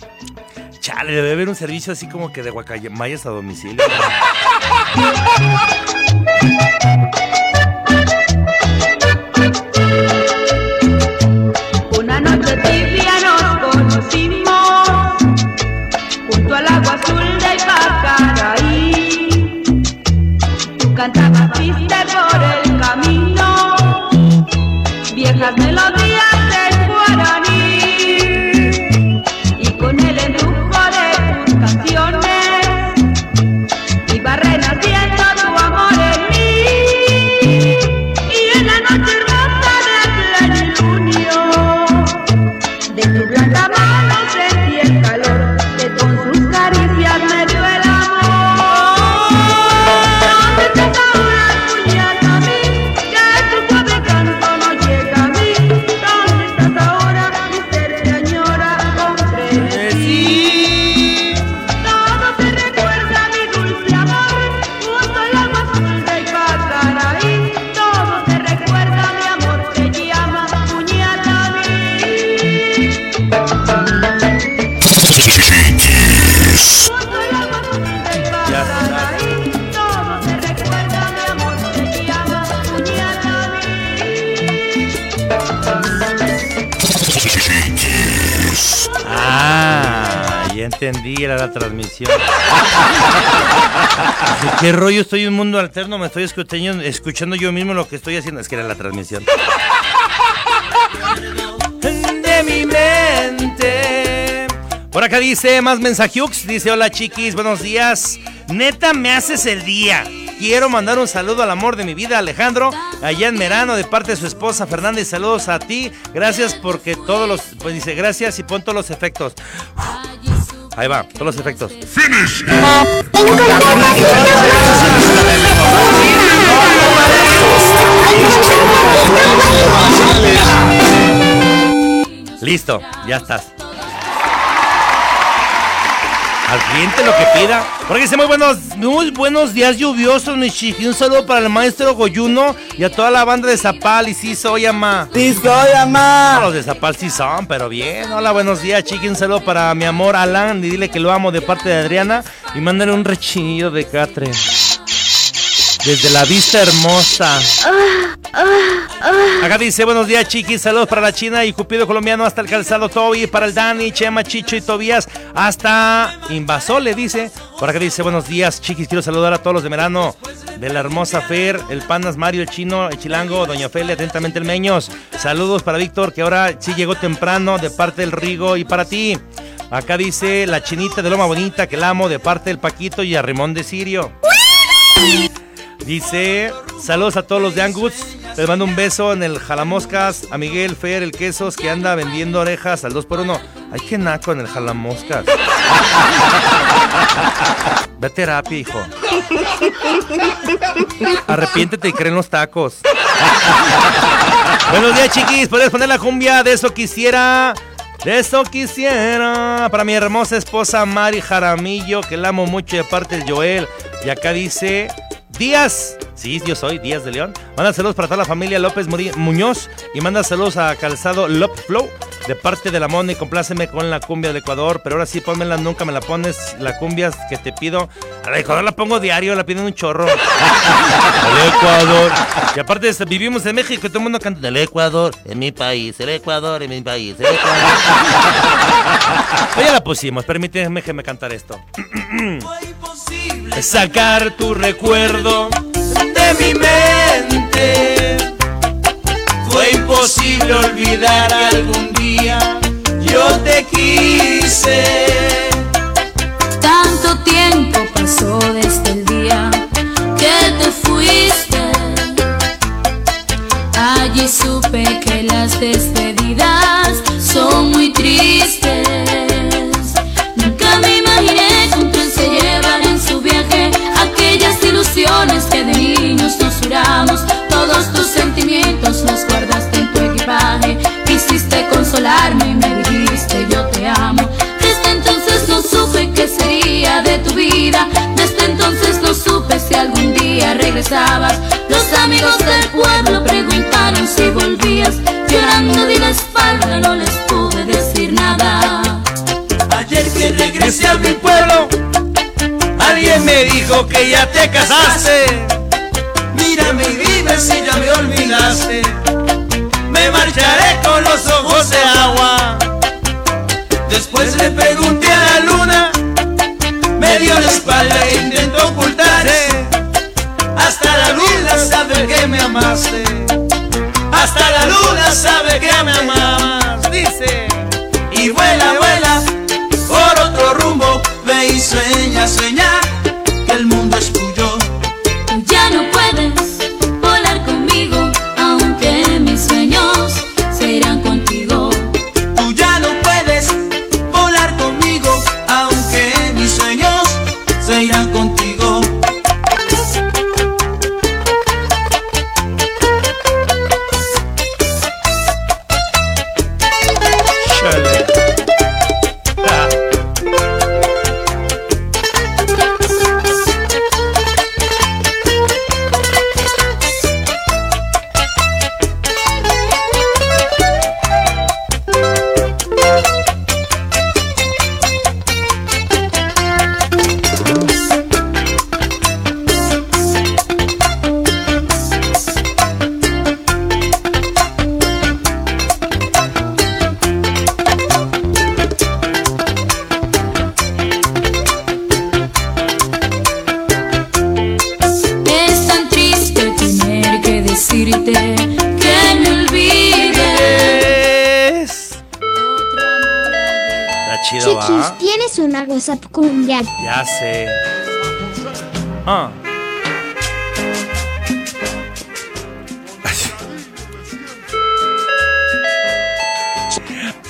Chale, debe haber un servicio así como que de guacamayas a domicilio. Noche tibia nos conocimos junto al agua azul de Ipacaraí. Tú cantabas triste por el camino, viejas melodías ya entendí, era la transmisión. ¿Qué rollo? Estoy en un mundo alterno, me estoy escuchando, escuchando yo mismo lo que estoy haciendo. Es que era la transmisión. De mi mente. Por acá dice más mensajux, dice hola chiquis, buenos días. Neta, me haces el día. Quiero mandar un saludo al amor de mi vida, Alejandro, allá en Merano, de parte de su esposa Fernanda, y saludos a ti. Gracias porque todos los, pues dice gracias y pon todos los efectos. Ahí va, todos los efectos. Finish. Listo, ya estás. Al cliente lo que pida. Porque dice muy buenos, muy buenos días lluviosos, mi chiqui. Un saludo para el maestro Goyuno y a toda la banda de Zapal. Y sí soy ama. Sí soy ama. No, los de Zapal sí son, pero bien. Hola, buenos días, chiqui. Un saludo para mi amor Alan. Y dile que lo amo de parte de Adriana. Y mándale un rechinillo de catre. Desde la vista hermosa. Acá dice, buenos días chiquis, saludos para la China y Cupido colombiano hasta el calzado Toby, para el Dani, Chema, Chicho y Tobías, hasta Invasole dice. Por acá dice, buenos días chiquis, quiero saludar a todos los de Merano, de la hermosa Fer, el Panas Mario, el Chino, el Chilango, Doña Fele, atentamente el Meños. Saludos para Víctor, que ahora sí llegó temprano, de parte del Rigo y para ti. Acá dice la chinita de Loma Bonita, que la amo, de parte del Paquito y a Rimón de Sirio. Dice, saludos a todos los de Angus. Les mando un beso en el Jalamoscas. A Miguel Fer, el Quesos, que anda vendiendo orejas al 2x1. Ay, qué naco en el Jalamoscas. Ve a terapia, hijo. Arrepiéntete y creen los tacos. Buenos días, chiquis. ¿Puedes poner la cumbia? De eso quisiera. De eso quisiera. Para mi hermosa esposa Mari Jaramillo, que la amo mucho de parte del Joel. Y acá dice. Díaz, sí, yo soy Díaz de León. Manda saludos para toda la familia López Muñoz y manda saludos a Calzado Lop Flow de parte de la Moni. Compláceme con la cumbia del Ecuador, pero ahora sí pónmela, nunca me la pones. La cumbia que te pido. A la Ecuador la pongo diario, la piden un chorro. El Ecuador. Y aparte este, vivimos en México y todo el mundo canta el Ecuador, en mi país, el Ecuador, en mi país, el Ecuador. Pues ya la pusimos, permíteme que me cantar esto. Sacar tu recuerdo de mi mente. Fue imposible olvidar algún día. Yo te quise. Tanto tiempo pasó desde el día que te fuiste. Allí supe que las despedidas son muy tristes. Que ya te casaste. mírame y dime si ya me olvidaste. Me marcharé con los ojos de agua. Después le pregunté a la luna, me dio la espalda e intentó ocultarse. Hasta la luna sabe que me amaste. Hasta la luna sabe que me amabas.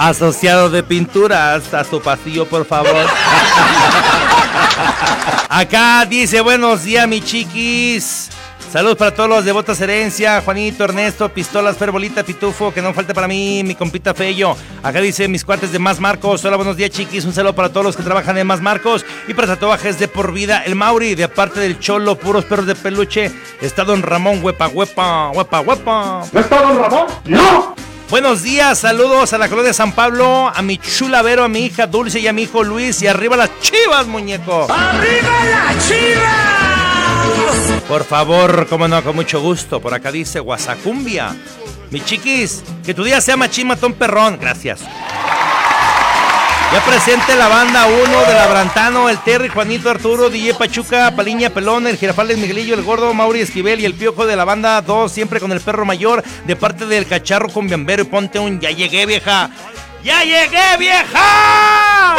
Asociado de pinturas, a su pasillo, por favor. Acá dice, buenos días, mi chiquis. Saludos para todos los de Botas Herencia, Juanito, Ernesto, Pistolas, Ferbolita, Pitufo, que no falte para mí, mi compita Fello. Acá dice mis cuates de Más Marcos. Hola, buenos días, chiquis. Un saludo para todos los que trabajan en Más Marcos y para tatuajes de por vida. El Mauri, de aparte del Cholo, puros perros de peluche. Está Don Ramón, huepa, huepa, huepa, huepa. ¿No está Don Ramón? ¡No! Buenos días, saludos a la colonia de San Pablo, a mi chula Vero, a mi hija Dulce y a mi hijo Luis. Y arriba las chivas, muñeco. ¡Arriba las chivas! Por favor, como no, con mucho gusto. Por acá dice Guasacumbia. Mi chiquis, que tu día sea machín matón perrón. Gracias. Ya presente la banda 1 de Labrantano, el Terry, Juanito, Arturo, DJ Pachuca, Paliña, Pelón, el Girafales, Miguelillo, el Gordo, Mauri Esquivel y el Piojo de la banda 2, siempre con el perro mayor, de parte del cacharro con Biambero y ponte un ya llegué vieja. ¡Ya llegué vieja!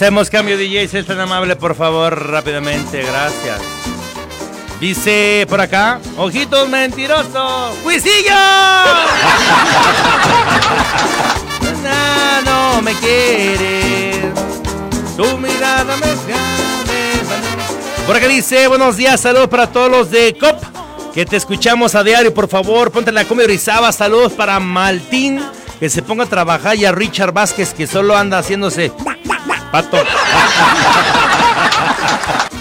Hacemos cambio DJ, si es tan amable, por favor, rápidamente, gracias. Dice por acá, ojitos mentirosos, ¡Juicillo! no, no me quieres, tu mirada me gane. Por acá dice, buenos días, saludos para todos los de COP, que te escuchamos a diario, por favor, ponte la cumbia Orizaba, saludos para Maltín, que se ponga a trabajar, y a Richard Vázquez, que solo anda haciéndose pato.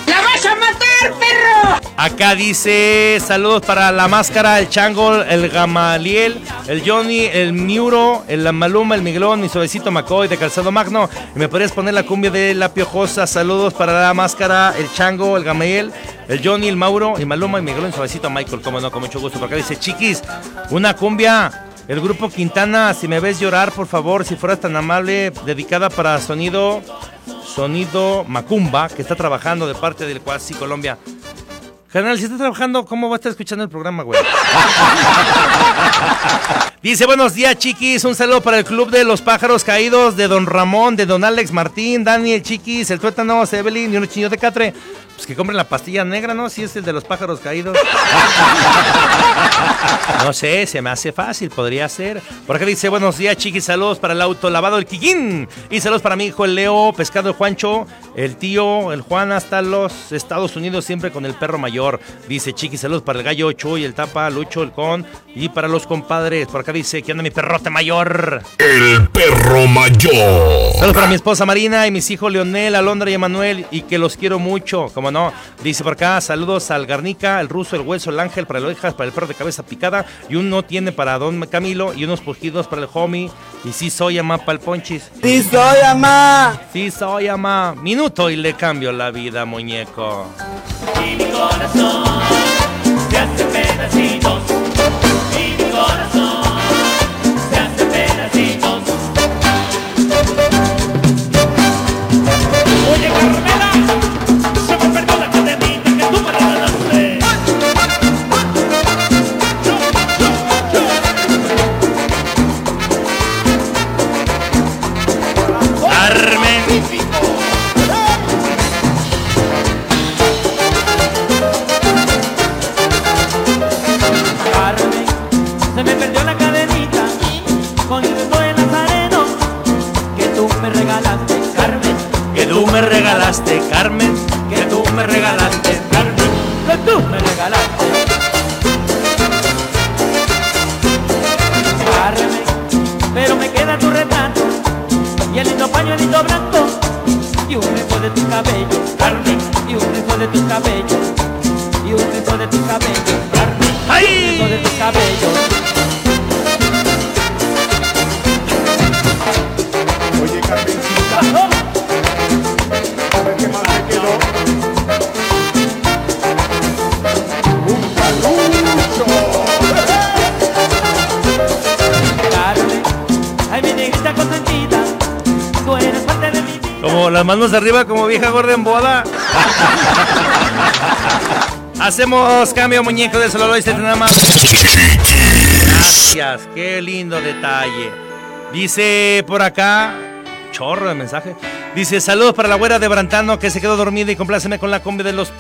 ¡La vas a matar, perro! Acá dice saludos para la máscara, el chango, el gamaliel, el Johnny, el Miuro, el Maluma, el Miguelón, mi suavecito McCoy de Calzado Magno. ¿Me podrías poner la cumbia de la piojosa? Saludos para la máscara, el chango, el gamaliel, el Johnny, el Mauro, el Maluma, el Miguelón, suavecito Michael. Como no, con mucho gusto. Por acá dice chiquis, una cumbia. El grupo Quintana, si me ves llorar, por favor, si fueras tan amable, dedicada para sonido, sonido Macumba, que está trabajando de parte del Cuasi Colombia. General, si está trabajando, ¿cómo va a estar escuchando el programa, güey? Dice, buenos días, chiquis. Un saludo para el Club de los Pájaros Caídos de Don Ramón, de Don Alex Martín, Daniel, chiquis, el tuétano, Evelyn y un chiño de catre. Pues que compren la pastilla negra, ¿no? Si es el de los pájaros caídos. No sé, se me hace fácil, podría ser. Por acá dice, buenos días, chiquis, saludos para el auto lavado, el Quiquín. Y saludos para mi hijo, el Leo, pescado, el Juancho, el tío, el Juan, hasta los Estados Unidos, siempre con el perro mayor. Dice, chiquis, saludos para el gallo Chuy, el tapa, Lucho, el con. Y para los compadres, por acá dice, que anda mi perrote mayor. El perro mayor. Saludos para mi esposa Marina y mis hijos Leonel, Alondra y Emanuel y que los quiero mucho, como no. Dice por acá, saludos al Garnica, el ruso, el hueso, el ángel, para el orejas, para el perro de cabeza picada y uno tiene para Don Camilo y unos pujidos para el homie y sí soy amá para el ponchis. Sí soy amá. Sí soy amá. Minuto y le cambio la vida, muñeco. Y mi corazón se hace pedacitos. Vieja gorda en boda. Hacemos cambio, muñeco de celular y nada más. Gracias, qué lindo detalle. Dice por acá, chorro de mensaje. Dice, saludos para la güera de Brantano que se quedó dormida y compláceme con la combi de los...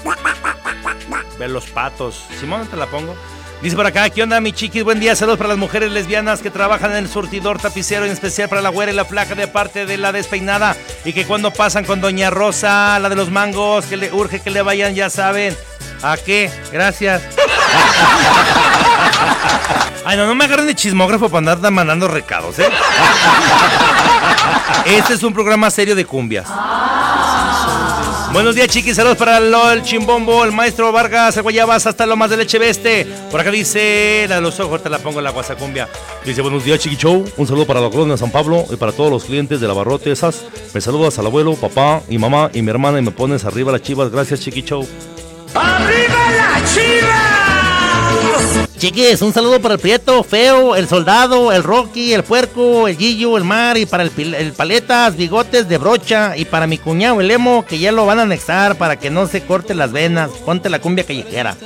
De los patos. Simón, te la pongo. Dice por acá, ¿qué onda mi chiquis? Buen día, saludos para las mujeres lesbianas que trabajan en el surtidor tapicero, en especial para la güera y la flaca de parte de la despeinada. Y que cuando pasan con Doña Rosa, la de los mangos, que le urge que le vayan, ya saben. ¿A qué? Gracias. Ay, no, no me agarren de chismógrafo para andar mandando recados, ¿eh? Este es un programa serio de cumbias. Buenos días, chiquis. Saludos para lo- el chimbombo, el maestro Vargas, el hasta Lomas de Leche Veste. Por acá dice, la los ojos, te la pongo en la guasacumbia. Dice, buenos días, Chiqui Show. Un saludo para la colonia San Pablo y para todos los clientes de la Barrote esas. Me saludas al abuelo, papá y mamá y mi hermana y me pones arriba las chivas. Gracias, Chiqui Show. ¡Arriba la chiva! Chiquis, un saludo para el Prieto, Feo, el Soldado, el Rocky, el Puerco, el Gillo, el Mar y para el, Paletas, Bigotes de Brocha y para mi cuñado, el Emo, que ya lo van a anexar para que no se corte las venas. Ponte la cumbia callejera.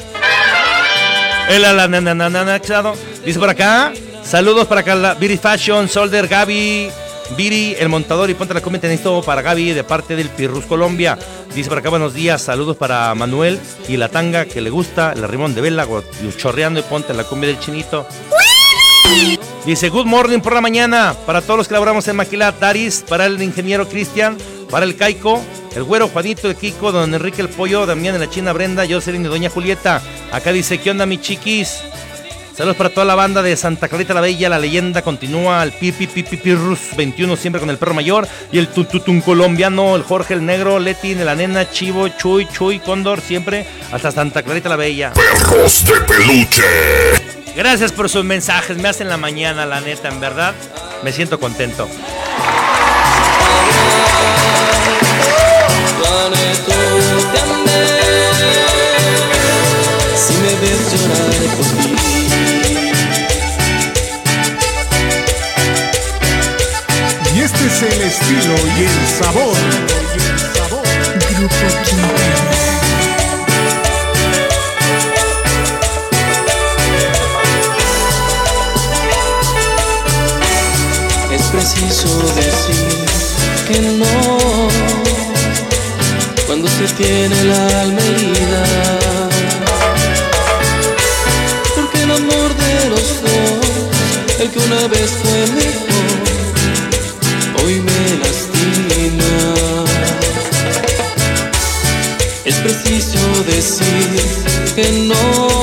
El anexado. Dice por acá, saludos para acá, Viri Fashion, Solder, Gaby, Viri, el montador y ponte la cumbia tenis todo para Gaby de parte del Pirrus Colombia. Dice por acá, buenos días, saludos para Manuel y la tanga que le gusta, el rimón de vela, chorreando y ponte la cumbia del chinito. Dice, good morning por la mañana para todos los que laboramos en Maquila, Daris, para el ingeniero Cristian, para el Caico, el güero Juanito, el Kiko, don Enrique el Pollo, Damián de la China Brenda, Jocelyn y doña Julieta. Acá dice, ¿qué onda mi chiquis? Saludos para toda la banda de Santa Clarita la Bella, la leyenda continúa, el Pipi Pipi Pirrus 21 siempre con el perro mayor y el Tututun colombiano, el Jorge el Negro, Leti, la nena, Chivo, Chuy, Chuy, Cóndor, siempre hasta Santa Clarita la Bella. Perros de peluche. Gracias por sus mensajes, me hacen la mañana, la neta, en verdad. Me siento contento. Si me ves llorar es el estilo y el sabor. Grupo Quintana Es preciso decir que no. Cuando se tiene el alma herida Porque el amor de los dos El que una vez fue mejor decir que no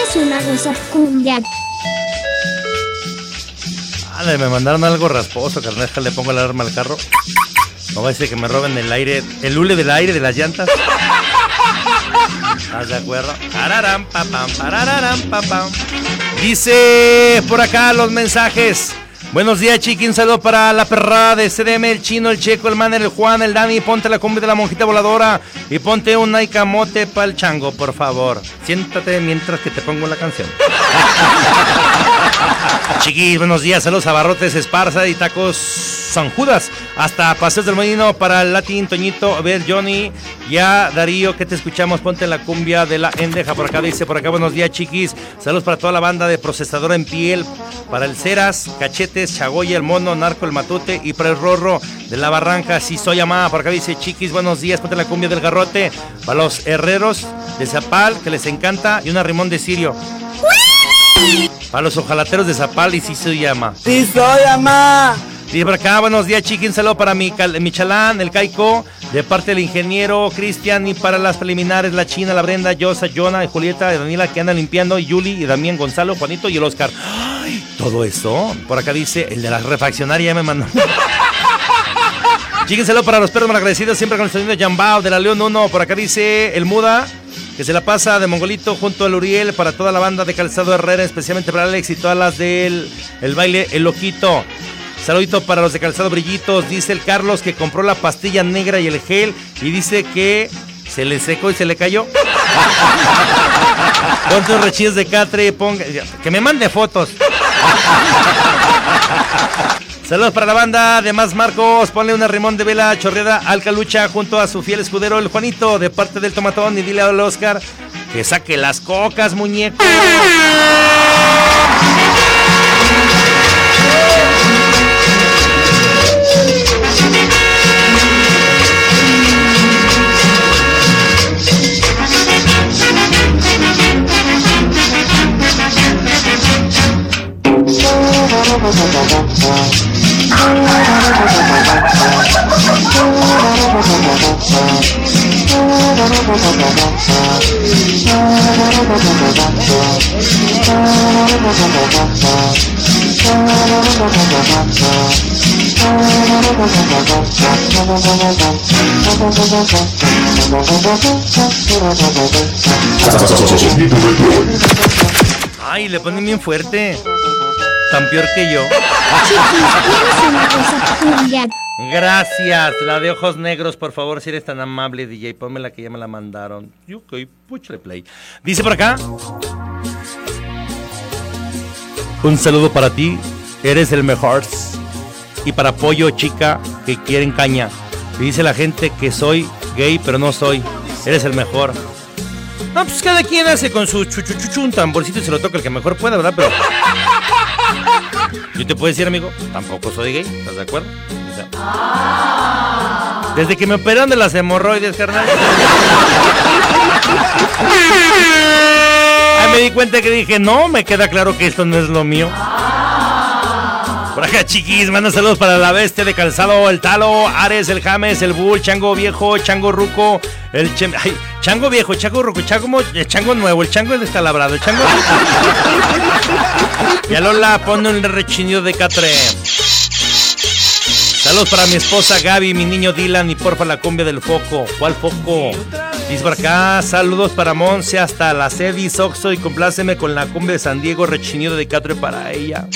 Tienes una WhatsApp cumbia. Ándale, me mandaron algo rasposo, carnal. Le pongo la alarma al carro. No va a ser que me roben el aire, el hule del aire de las llantas. ¿Estás de acuerdo? Pararam, papam, parararam, papam. Dice por acá los mensajes. Buenos días, chiqui. Un saludo para la perrada de CDM, el chino, el checo, el manner, el Juan, el Dani. Ponte la cumbia de la monjita voladora y ponte un naicamote para el chango, por favor. Siéntate mientras que te pongo la canción. Chiquis, buenos días. Saludos a Barrotes Esparza y Tacos San Judas. Hasta Paseos del Molino para el Latin Toñito. Ver, Johnny. Ya, Darío, que te escuchamos. Ponte la cumbia de la Endeja. Por acá dice, por acá, buenos días, chiquis. Saludos para toda la banda de Procesadora en Piel. Para el Ceras, Cachetes, Chagoya, el Mono, Narco, el Matute. Y para el Rorro de la Barranca. Sí, soy amada. Por acá dice, chiquis, buenos días. Ponte la cumbia del Garrote. Para los herreros de Zapal, que les encanta. Y una rimón de Sirio. Para los ojalateros de Zapal y sí se llama. Sí soy amá. Dice por acá, buenos días, chiqui. Un saludo para mi, cal- mi chalán, el Caico, de parte del ingeniero Cristian. Y para las preliminares, la China, la Brenda, Yosa, Jonah, Julieta, y Daniela, que andan limpiando. Y Yuli, y Damián, Gonzalo, Juanito y el Oscar. Ay, todo eso. Por acá dice, el de la refaccionaria ya me mandó. Saludo para los perros malagradecidos, siempre con el sonido de Jambao, de la León 1. Por acá dice el Muda. Que se la pasa de Mongolito junto al Uriel para toda la banda de Calzado Herrera, especialmente para Alex y todas las del el baile El Loquito. Saludito para los de Calzado Brillitos. Dice el Carlos que compró la pastilla negra y el gel y dice que se le secó y se le cayó. Unos rechillos de catre ponga. Que me mande fotos. Saludos para la banda de Más Marcos. Ponle una rimón de vela chorreada al Calucha junto a su fiel escudero, el Juanito, de parte del Tomatón. Y dile al Oscar que saque las cocas, muñeco. Ay, le ponen bien fuerte. Tan peor que yo. ¿Tienes una cosa cumbia? Gracias. La de ojos negros, por favor, si eres tan amable, DJ. Ponme la que ya me la mandaron. Ok, puchale play. Dice por acá. Un saludo para ti. Eres el mejor. Y para Pollo, chica, que quieren caña. Dice la gente que soy gay, pero no soy. Eres el mejor. No, pues cada quien hace con su chuchuchuchu un tamborcito y se lo toca el que mejor pueda, ¿verdad? Pero. Yo te puedo decir, amigo, tampoco soy gay, ¿estás de acuerdo? O sea, desde que me operaron de las hemorroides, carnal. Ahí me di cuenta que dije, no, me queda claro que esto no es lo mío. Por acá, chiquis, manda saludos para la bestia de calzado, el talo, Ares, el James, el Bull, Chango viejo, Chango ruco, el Chem- Chango viejo, Chango ruco, Chango, el Chango nuevo, el Chango descalabrado, el Chango. Y a Lola pone un rechinido de catre. Saludos para mi esposa Gaby, mi niño Dylan y porfa la cumbia del foco. ¿Cuál foco? Dice por acá, saludos para Monse hasta la Cedis Oxo y compláceme con la cumbia de San Diego, rechinido de catre para ella.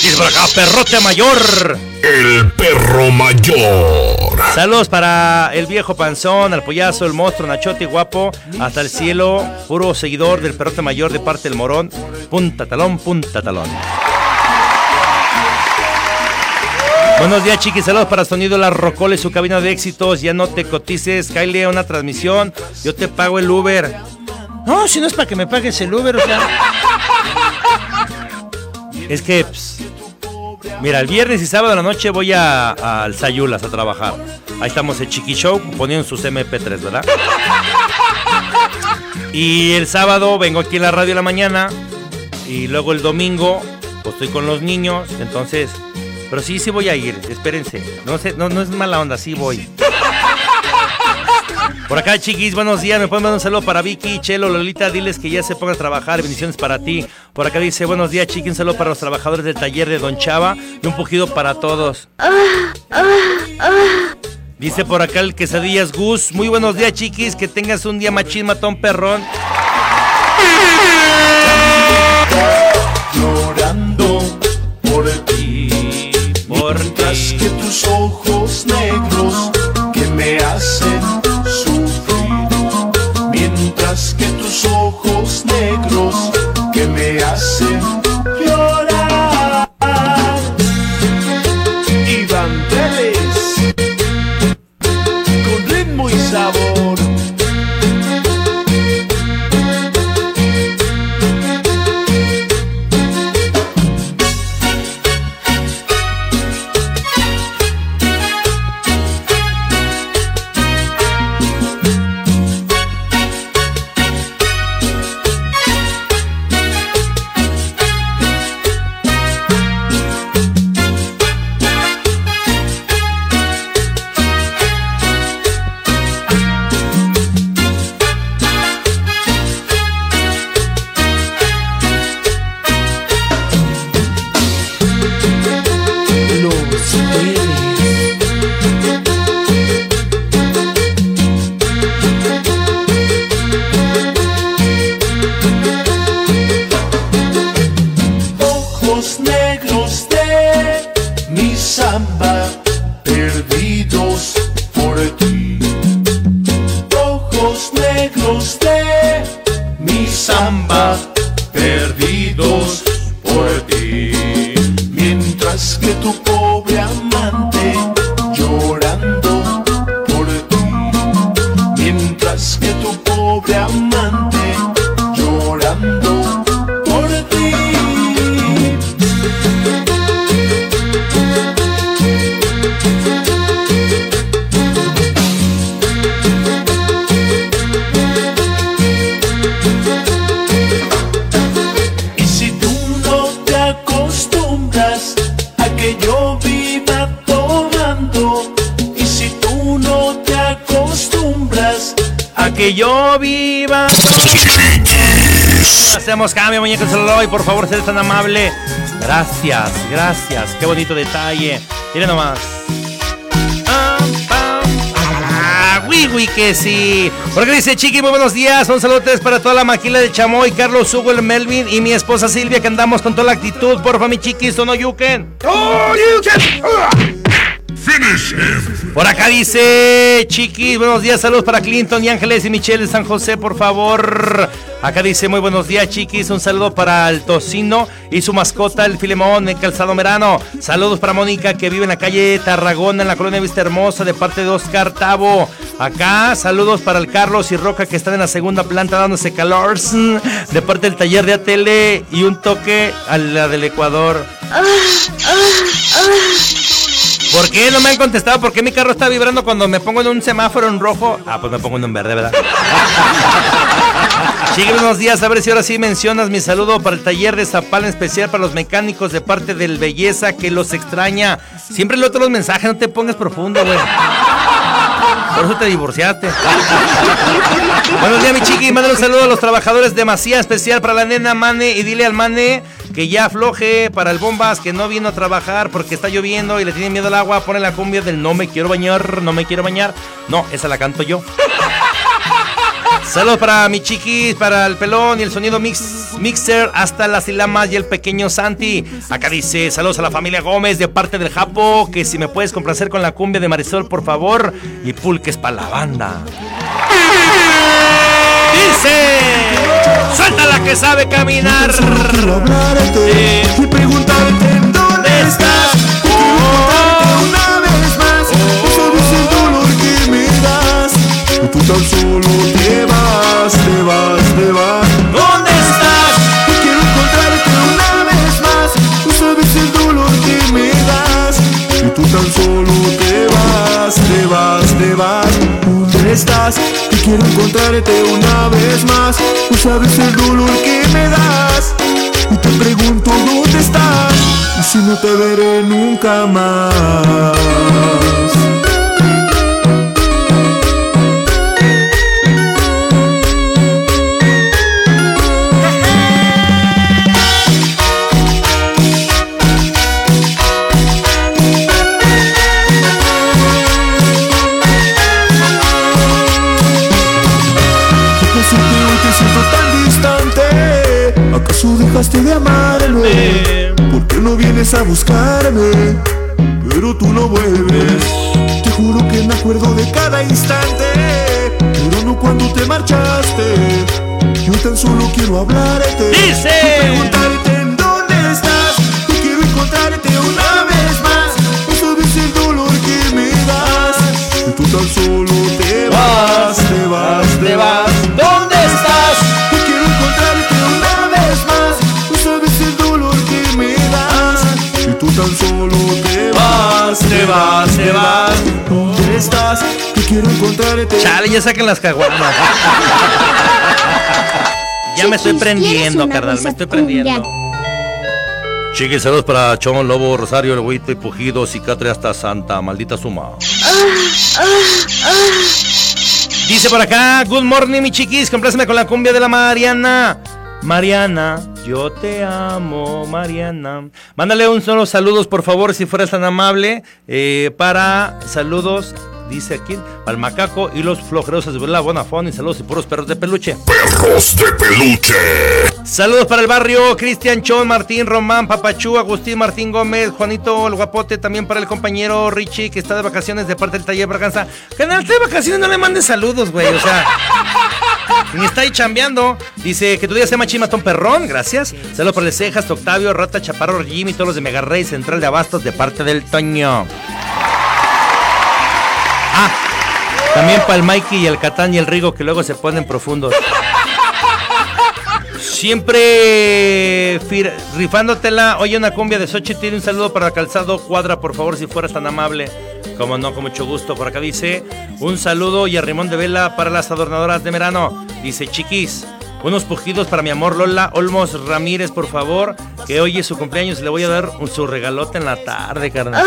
Dice por acá, perrote mayor. El perro mayor. Saludos para el viejo panzón, el pollazo, el monstruo, Nachote guapo, hasta el cielo, puro seguidor del perrote mayor de parte del morón. Punta talón, punta talón. Buenos días, chiquis. Saludos para Sonido La Rocoles, su cabina de éxitos. Ya no te cotices, Kyle, una transmisión. Yo te pago el Uber. No, si no es para que me pagues el Uber, o sea. Es que, mira, el viernes y sábado de la noche voy a, a al Sayulas a trabajar. Ahí estamos el Chiqui Show poniendo sus MP3, ¿verdad? Y el sábado vengo aquí en la radio en la mañana. Y luego el domingo, pues estoy con los niños. Entonces, pero sí, sí voy a ir. Espérense. No, sé, no, no es mala onda, sí voy. Por acá, chiquis, buenos días. Me pueden mandar un saludo para Vicky, Chelo, Lolita. Diles que ya se pongan a trabajar. Bendiciones para ti. Por acá dice, buenos días, chiquis. Un saludo para los trabajadores del taller de Don Chava. Y un poquito para todos. Dice por acá el quesadillas Gus. Muy buenos días, chiquis. Que tengas un día machín, matón, perrón. Llorando por ti. Mientras que tus ojos negros Celuloy. Por favor, ser tan amable. Gracias, gracias. Qué bonito detalle. Miren nomás. Ah, oui, que sí. Porque dice Chiqui, muy buenos días. Un saludo para toda la maquila de Chamoy, Carlos Hugo, el Melvin y mi esposa Silvia, que andamos con toda la actitud. Porfa, mi chiquis, no yuken. ¡Oh, you can! Finish Por acá dice Chiqui, buenos días, saludos para Clinton y Ángeles y Michelle de San José, por favor. Acá dice muy buenos días, chiquis. Un saludo para el tocino y su mascota, el Filemón, en Calzado Merano. Saludos para Mónica, que vive en la calle Tarragona, en la colonia Vista Hermosa, de parte de Oscar Tavo. Acá, saludos para el Carlos y Roca, que están en la segunda planta dándose calor. De parte del taller de Atele y un toque a la del Ecuador. ¿Por qué no me han contestado? ¿Por qué mi carro está vibrando cuando me pongo en un semáforo en rojo? Ah, pues me pongo en un verde, ¿verdad? Sigue unos días, a ver si ahora sí mencionas mi saludo para el taller de Zapal, en especial para los mecánicos de parte del Belleza que los extraña. Siempre leo todos los mensajes, no te pongas profundo, güey. Por eso te divorciaste. Buenos días, mi chiqui. Mándale un saludo a los trabajadores de Macía, especial para la nena Mane. Y dile al Mane que ya afloje para el Bombas, que no vino a trabajar porque está lloviendo y le tiene miedo al agua. Pone la cumbia del no me quiero bañar, no me quiero bañar. No, esa la canto yo. Saludos para mi chiquis, para el pelón y el sonido mix, mixer, hasta las ilamas y el pequeño Santi. Acá dice, saludos a la familia Gómez de parte del Japo, que si me puedes complacer con la cumbia de Marisol, por favor, y pulques para la banda. Dice, suelta la que sabe caminar. Eh, y preguntarte en dónde estás. Tú tan solo te vas, te vas, te vas. ¿Dónde estás? Quiero encontrarte una vez más. No sabes el dolor que me das. Y tú tan solo te vas, te vas, te vas. ¿Dónde estás? Y quiero encontrarte una vez más. No sabes el dolor que me das. Y te pregunto dónde estás. Y si no te veré nunca más. Dejaste de amarme? ¿Por qué no vienes a buscarme? Pero tú no vuelves. Te juro que me acuerdo de cada instante, pero no cuando te marchaste. Yo tan solo quiero hablarte. Dice. Preguntarte te vas, te vas. ¿Dónde estás? Yo quiero encontrarte. Chale, ya saquen las caguamas. ya me estoy prendiendo, ¿quieres una carnal, me estoy prendiendo. Chiquis, saludos para Chon, Lobo, Rosario, El Huito y Pujido, Cicatre hasta Santa, maldita suma. Dice por acá, good morning mi chiquis, compláceme con la cumbia de la Mariana. Mariana, yo te amo, Mariana. Mándale un solo saludos, por favor, si fueras tan amable, eh, para saludos, dice aquí, para el macaco y los flojeros de la Bonafón y saludos y puros perros de peluche. Perros de peluche. Saludos para el barrio, Cristian Chon, Martín Román, Papachú, Agustín Martín Gómez, Juanito el Guapote, también para el compañero Richie que está de vacaciones de parte del taller Braganza. Canal de vacaciones no le mandes saludos, güey, o sea. Ni está ahí chambeando. Dice que tu día sea machín matón perrón, gracias. Saludos para el Cejas, Octavio, Rata, Chaparro, Jimmy, todos los de Mega Rey, Central de Abastos de parte del Toño. Ah, también para el Mikey y el Catán y el Rigo que luego se ponen profundos. Siempre rifándotela. Oye, una cumbia de Sochi tiene un saludo para Calzado Cuadra, por favor, si fueras tan amable. Como no, con mucho gusto. Por acá dice un saludo y a Rimón de Vela para las adornadoras de verano. Dice Chiquis. Unos pujidos para mi amor Lola Olmos Ramírez, por favor. Que hoy es su cumpleaños le voy a dar un, su regalote en la tarde, carnal.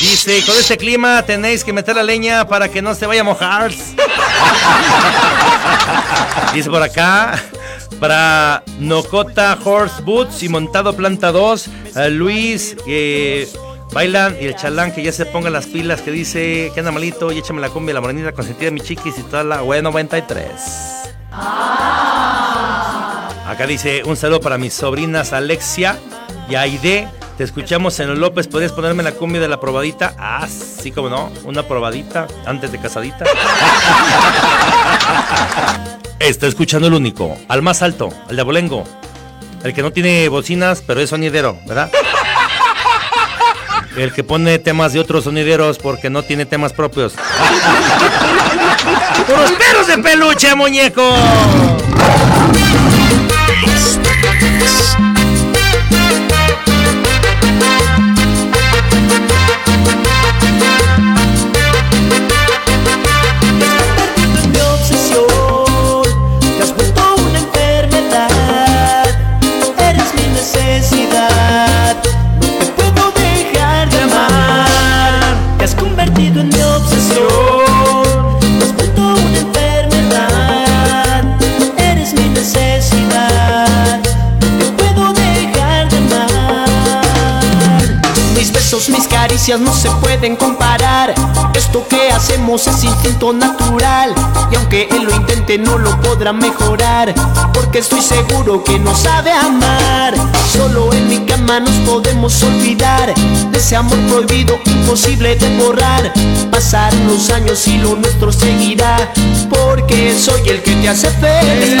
Dice, con este clima tenéis que meter la leña para que no se vaya a mojar. Dice por acá, para Nocota Horse Boots y Montado Planta 2, a Luis, que bailan y el chalán que ya se ponga las pilas, que dice que anda malito y échame la cumbia, la morenita consentida de mi chiquis y toda la web 93. Acá dice un saludo para mis sobrinas Alexia y Aide. Te escuchamos en los López. ¿Podrías ponerme la cumbia de la probadita? Ah, sí, como no. Una probadita antes de casadita. Está escuchando el único, al más alto, el de Abolengo. El que no tiene bocinas, pero es sonidero, ¿verdad? El que pone temas de otros sonideros porque no tiene temas propios. ¡Puros perros de peluche, muñeco! mi no se pueden comparar. Esto que hacemos es instinto natural. Y aunque él lo intente, no lo podrá mejorar. Porque estoy seguro que no sabe amar. Solo en mi cama nos podemos olvidar. De ese amor prohibido, imposible de borrar. Pasarán los años y lo nuestro seguirá. Porque soy el que te hace feliz.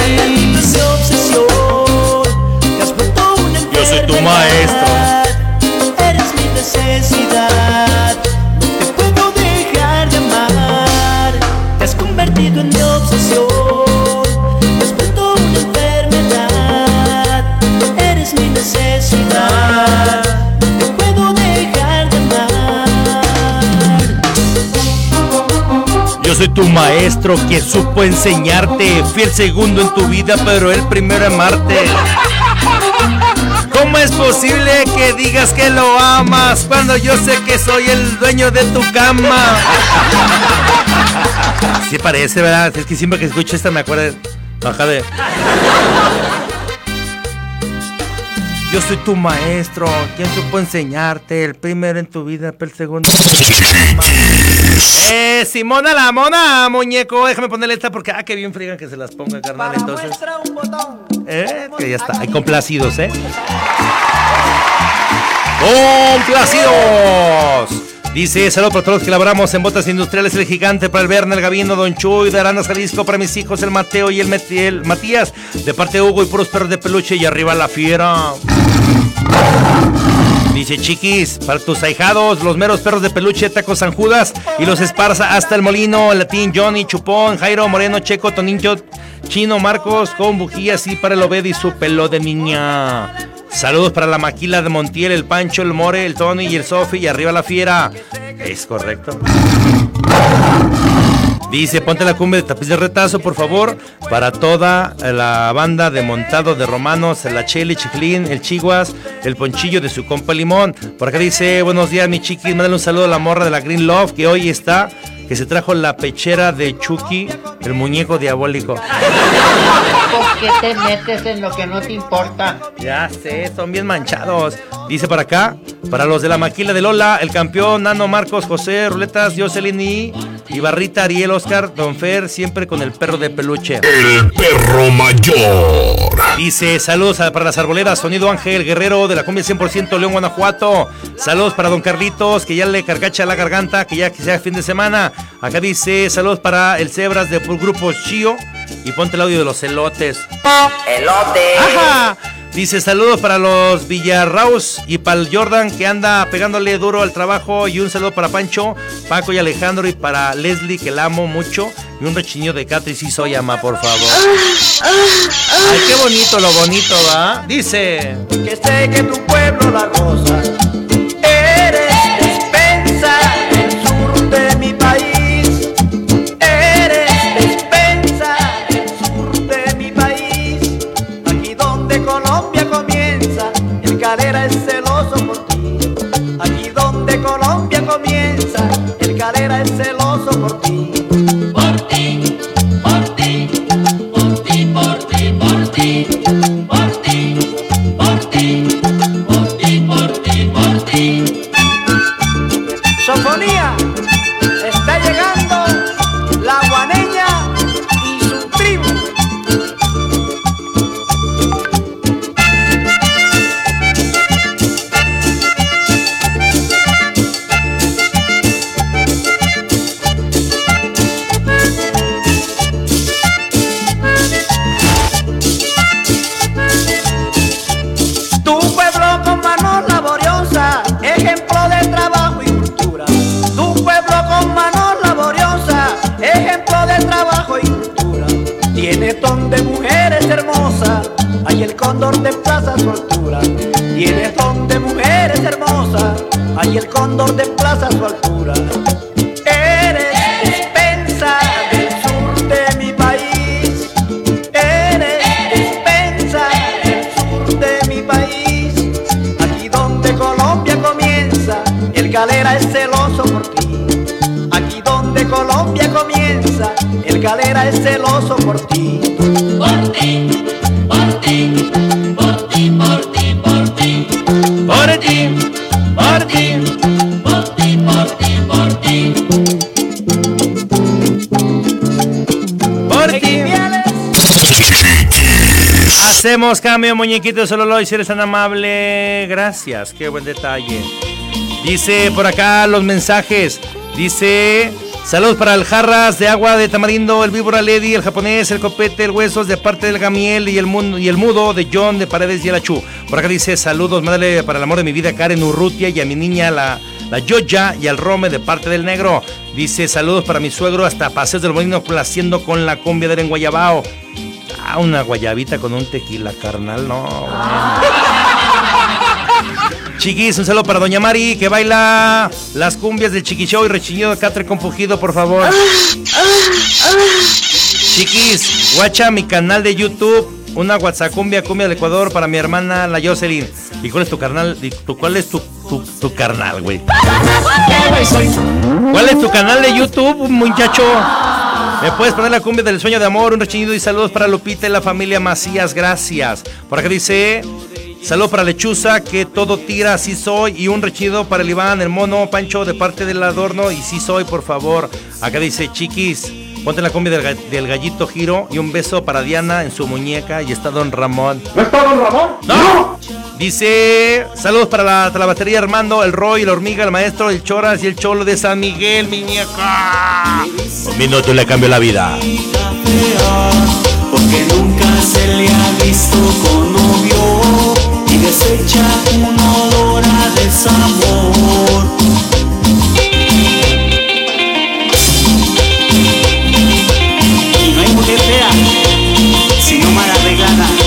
Mi obsesión. Te has vuelto una Yo soy tu maestro. Eres mi necesidad. Yo soy tu maestro que supo enseñarte. Fui el segundo en tu vida, pero el primero en Marte. ¿Cómo es posible que digas que lo amas cuando yo sé que soy el dueño de tu cama? Sí parece, ¿verdad? Es que siempre que escucho esta me acuerdo de... Baja de... Yo soy tu maestro, quien supo enseñarte, el primero en tu vida, pero el segundo. Eso Simona la mona, muñeco. Déjame ponerle esta porque, ah, qué bien frigan que se las ponga, carnal. Entonces. un botón. Eh, que ya está. Hay complacidos, ¿eh? ¡Complacidos! Dice, saludos para todos los que laboramos en botas industriales, el gigante para el Verne, el Gabino, Don Chuy, de Arandas, Jalisco, para mis hijos, el Mateo y el, Matías, de parte Hugo y puros perros de peluche y arriba la fiera. Dice Chiquis, para tus ahijados, los meros perros de peluche, Tacos San Judas y los Esparza hasta el Molino, Latín, Johnny, Chupón, Jairo, Moreno, Checo, Tonincho, Chino, Marcos, con bujías y para el Obed y su pelo de niña. Saludos para la maquila de Montiel, el Pancho, el More, el Tony y el Sofi y arriba la fiera. Es correcto. Dice, ponte la cumbre de tapiz de retazo, por favor, para toda la banda de montado de romanos, la Cheli, Chiflín, el Chiguas, el Ponchillo de su compa Limón. Por acá dice, buenos días, mi chiquis, mándale un saludo a la morra de la Green Love, que hoy está, que se trajo la pechera de Chucky, el muñeco diabólico. ¿Por qué te metes en lo que no te importa? Ya sé, son bien manchados. Dice para acá, para los de la maquila de Lola, el campeón Nano Marcos, José, Ruletas, Jocelyn y Ibarrita, Ariel, Oscar, Don Fer, siempre con el perro de peluche. El perro mayor. Dice, saludos a- para las arboledas, Sonido Ángel, Guerrero de la cumbia 100% León, Guanajuato. Saludos para Don Carlitos, que ya le carcacha la garganta, que ya que sea fin de semana. Acá dice, saludos para el Cebras de Grupo Chio. Y ponte el audio de los elotes. ¡Elote! ¡Ajá! Dice saludos para los Villarraus y para el Jordan que anda pegándole duro al trabajo. Y un saludo para Pancho, Paco y Alejandro y para Leslie que la amo mucho. Y un rechiño de Catriz y Soyama, por favor. Ay, qué bonito lo bonito, ¿va? Dice. Que sé que tu pueblo la goza. Calera es celoso por ti. Aquí donde Colombia comienza, el calera es celoso por ti. Tiene ton de mujeres hermosas, hay el cóndor de plaza su altura. Tiene ton de mujeres hermosas, hay el cóndor de plaza su altura. Cambio, muñequito. Solo lo si eres tan amable. Gracias, qué buen detalle. Dice por acá los mensajes. Dice. Saludos para el Jarras de Agua de Tamarindo, el Víbora Lady, el japonés, el copete, el huesos de parte del Gamiel y el, mundo, y el mudo de John de Paredes y el Achú. Por acá dice saludos, mándale para el amor de mi vida Karen Urrutia y a mi niña la, la Yoya y al Rome de parte del negro. Dice saludos para mi suegro hasta Paseos del Molino placiendo con la cumbia de en Guayabao. Ah, una guayabita con un tequila, carnal, no. bueno. Chiquis, un saludo para Doña Mari que baila las cumbias del Chiqui Show y rechiñido de Catre con pujido, por favor. Chiquis, guacha mi canal de YouTube, una WhatsApp cumbia, cumbia del Ecuador para mi hermana la Jocelyn. ¿Y cuál es tu carnal? ¿Y tu- ¿Cuál es tu, tu, tu carnal, güey? ¿Cuál es tu canal de YouTube, muchacho? ¿Me puedes poner la cumbia del sueño de amor? Un rechiñido y saludos para Lupita y la familia Macías, gracias. Por acá dice, Saludo para Lechuza, que todo tira, así soy. Y un rechido para el Iván, el mono, Pancho, de parte del adorno. Y sí soy, por favor. Acá dice, chiquis, ponte la combi del, ga- del gallito giro. Y un beso para Diana en su muñeca. Y está Don Ramón. ¿No está Don Ramón? ¡No! Dice, saludos para la, para la batería Armando, el Roy, la hormiga, el maestro, el Choras y el Cholo de San Miguel, mi muñeca. Un minuto y le cambio la vida. Porque nunca se le ha visto con novio y desecha un olor a desamor. Mujer fea, sino mal arreglada.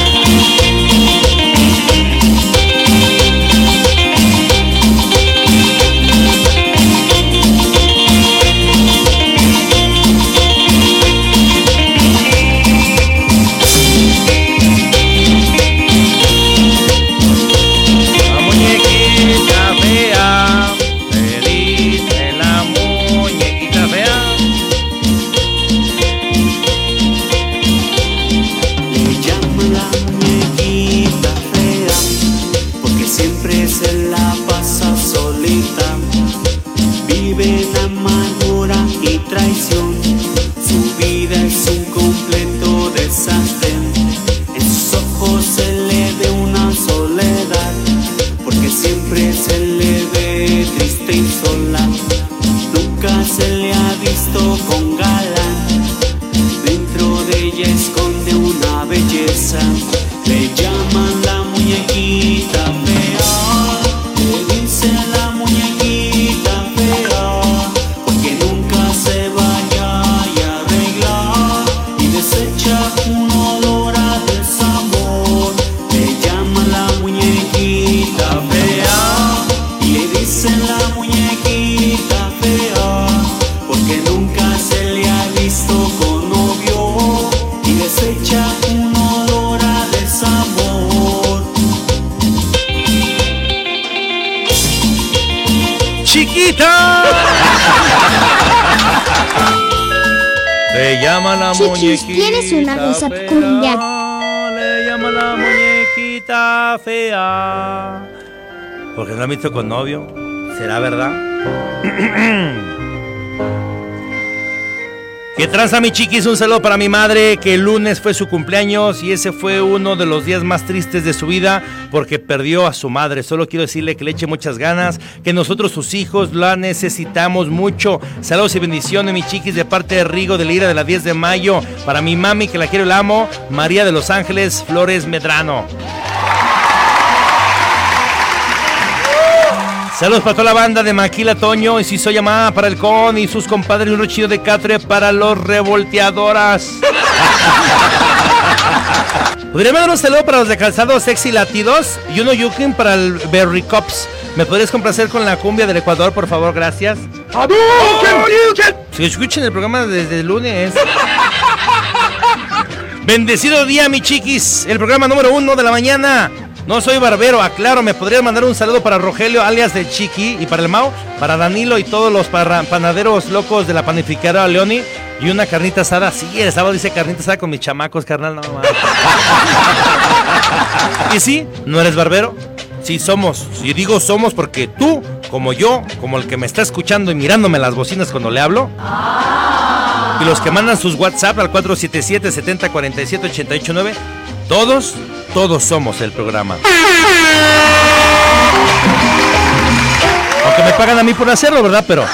Han visto con novio. ¿Será verdad? ¿Qué tranza mi chiquis? Un saludo para mi madre, que el lunes fue su cumpleaños y ese fue uno de los días más tristes de su vida porque perdió a su madre. Solo quiero decirle que le eche muchas ganas, que nosotros sus hijos la necesitamos mucho. Saludos y bendiciones mi chiquis de parte de Rigo de la Ira de la 10 de mayo. Para mi mami que la quiero y la amo, María de los Ángeles Flores Medrano. Saludos para toda la banda de Maquila Toño y si soy llamada para el con y sus compadres un chido de catre para los revolteadoras. Podría mandar un saludo para los de calzado sexy latidos y uno yukin para el Berry Cops. ¿Me podrías complacer con la cumbia del Ecuador, por favor? Gracias. Si escuchen el programa desde el lunes. Bendecido día, mi chiquis. El programa número uno de la mañana. No soy barbero, aclaro. ¿Me podrías mandar un saludo para Rogelio, alias del Chiqui, y para el Mau, para Danilo y todos los panaderos locos de la panificadora Leoni? Y una carnita asada. Sí, el sábado dice carnita asada con mis chamacos, carnal. No. ¿Y sí? ¿No eres barbero? Sí, somos. Y digo somos porque tú, como yo, como el que me está escuchando y mirándome las bocinas cuando le hablo, y los que mandan sus WhatsApp al 477 70 47 88 9, todos, todos somos el programa. Aunque me pagan a mí por hacerlo, ¿verdad? Pero.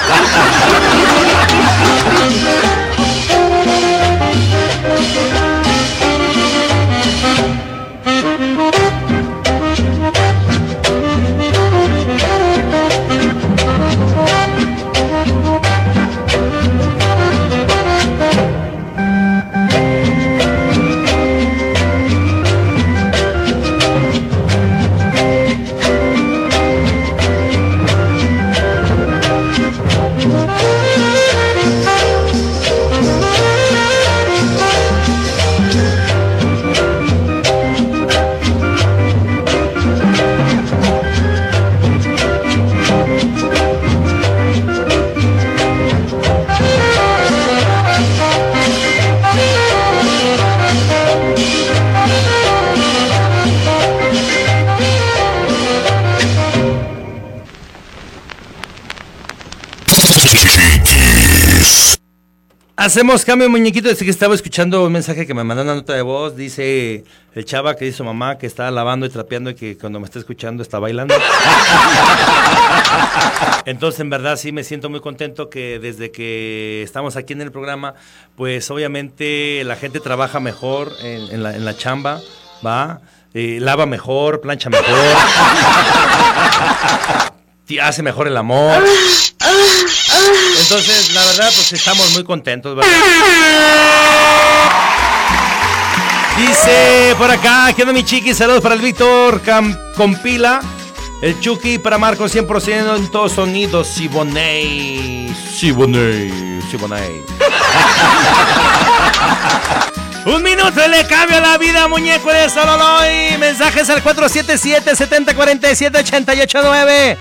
Hacemos cambio, muñequito. Desde que estaba escuchando un mensaje que me mandó una nota de voz. Dice el chava que dice su mamá que está lavando y trapeando y que cuando me está escuchando está bailando. Entonces, en verdad, sí me siento muy contento que desde que estamos aquí en el programa, pues obviamente la gente trabaja mejor en, la chamba, ¿va? Eh, lava mejor, plancha mejor. hace mejor el amor. Entonces, la verdad, pues estamos muy contentos, ¿verdad? Dice por acá, ¿qué onda mi chiqui? Saludos para el Víctor Compila. El Chucky para Marco 100% en todos sonidos. Siboney. Siboney. Siboney. Un minuto le cambia la vida, muñeco de solo doy. Mensajes al 477-7047-889.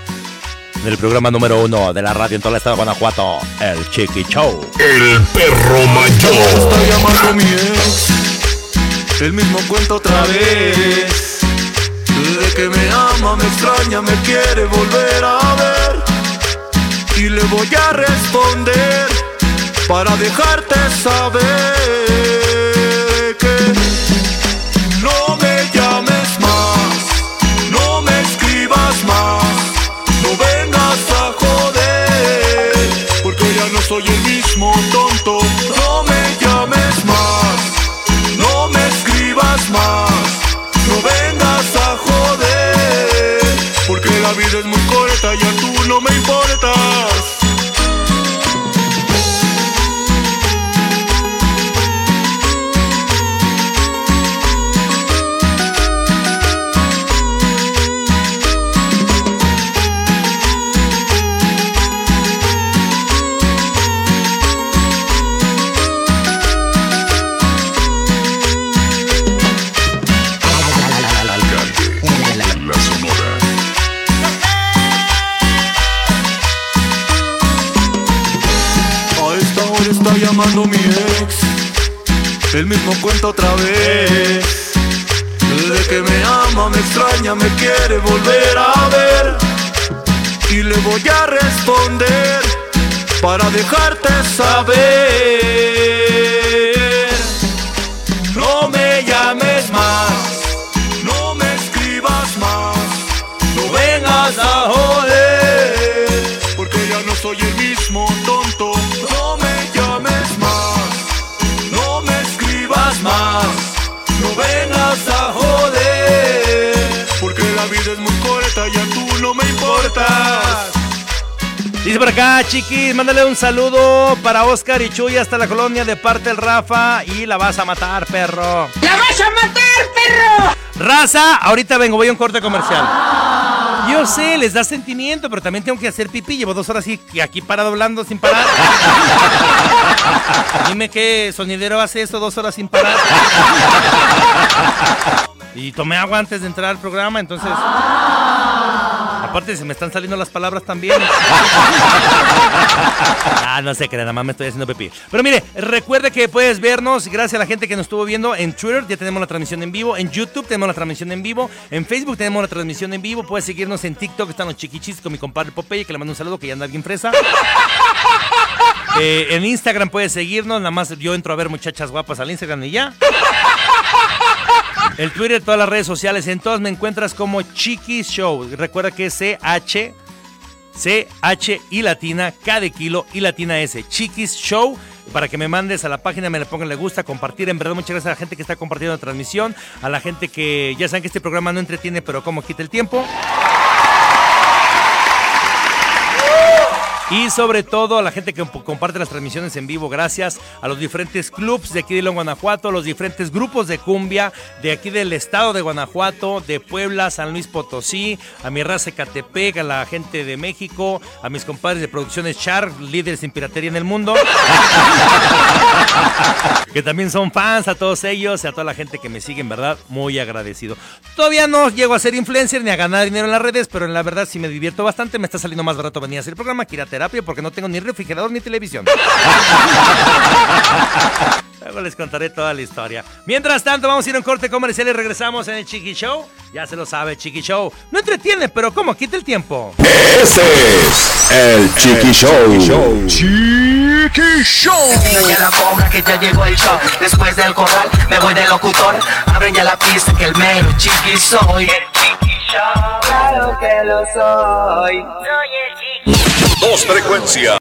Del programa número uno de la radio en todo el estado de Guanajuato, El Chiqui Show. El perro mayor. Está llamando mi ex. El mismo cuento otra vez. De que me ama, me extraña, me quiere volver a ver. Y le voy a responder para dejarte saber soy el mismo tonto. No me llames más, no me escribas más, no vengas a joder, porque la vida es muy corta y a tú no me importas. Llamando mi ex. El mismo cuento otra vez. De que me ama, me extraña, me quiere volver a ver. Y le voy a responder Para dejarte saber Dice por acá, chiquis, mándale un saludo para Oscar y Chuy hasta la colonia de parte del Rafa y la vas a matar, perro. ¡La vas a matar, perro! Raza, ahorita vengo, voy a un corte comercial. Yo sé, les da sentimiento, pero también tengo que hacer pipí. Llevo dos horas y aquí parado hablando sin parar. Dime qué sonidero hace esto dos horas sin parar. Y tomé agua antes de entrar al programa, entonces. Aparte, se me están saliendo las palabras también. ah, no sé, que nada más me estoy haciendo pipí. Pero mire, recuerde que puedes vernos, gracias a la gente que nos estuvo viendo en Twitter, ya tenemos la transmisión en vivo. En YouTube tenemos la transmisión en vivo. En Facebook tenemos la transmisión en vivo. Puedes seguirnos en TikTok, están los chiquichis con mi compadre Popeye, que le mando un saludo, que ya anda bien fresa. Eh, en Instagram puedes seguirnos, nada más yo entro a ver muchachas guapas al Instagram y ya. El Twitter, todas las redes sociales, en todas me encuentras como Chiquis Show. Recuerda que es CH, CH y latina, K de kilo y latina S. Chiquis Show. Para que me mandes a la página, me le pongan le gusta, compartir. En verdad, muchas gracias a la gente que está compartiendo la transmisión. A la gente que ya saben que este programa no entretiene, pero como quita el tiempo. Y sobre todo a la gente que comp- comparte las transmisiones en vivo, gracias a los diferentes clubs de aquí de León, Guanajuato, los diferentes grupos de cumbia de aquí del estado de Guanajuato, de Puebla, San Luis Potosí, a mi raza Catepec, a la gente de México, a mis compadres de producciones Char, líderes sin piratería en el mundo, que también son fans, a todos ellos, y a toda la gente que me sigue, en verdad, muy agradecido. Todavía no llego a ser influencer ni a ganar dinero en las redes, pero en la verdad sí me divierto bastante, me está saliendo más barato venir a hacer el programa a terapia porque no tengo ni refrigerador ni televisión. Luego les contaré toda la historia. Mientras tanto, vamos a ir a un corte comercial y regresamos en el Chiqui Show. Ya se lo sabe, Chiqui Show. No entretiene, pero ¿cómo? Quita el tiempo. Este es el Chiqui, el Show. Chiqui Show. Chiqui Show. Chiqui ya la cobra que ya llegó el show. Después del corral me voy del locutor. Abren ya la pista que el mero Chiqui soy. Yo claro que lo soy. Soy el chiquito. Dos frecuencias.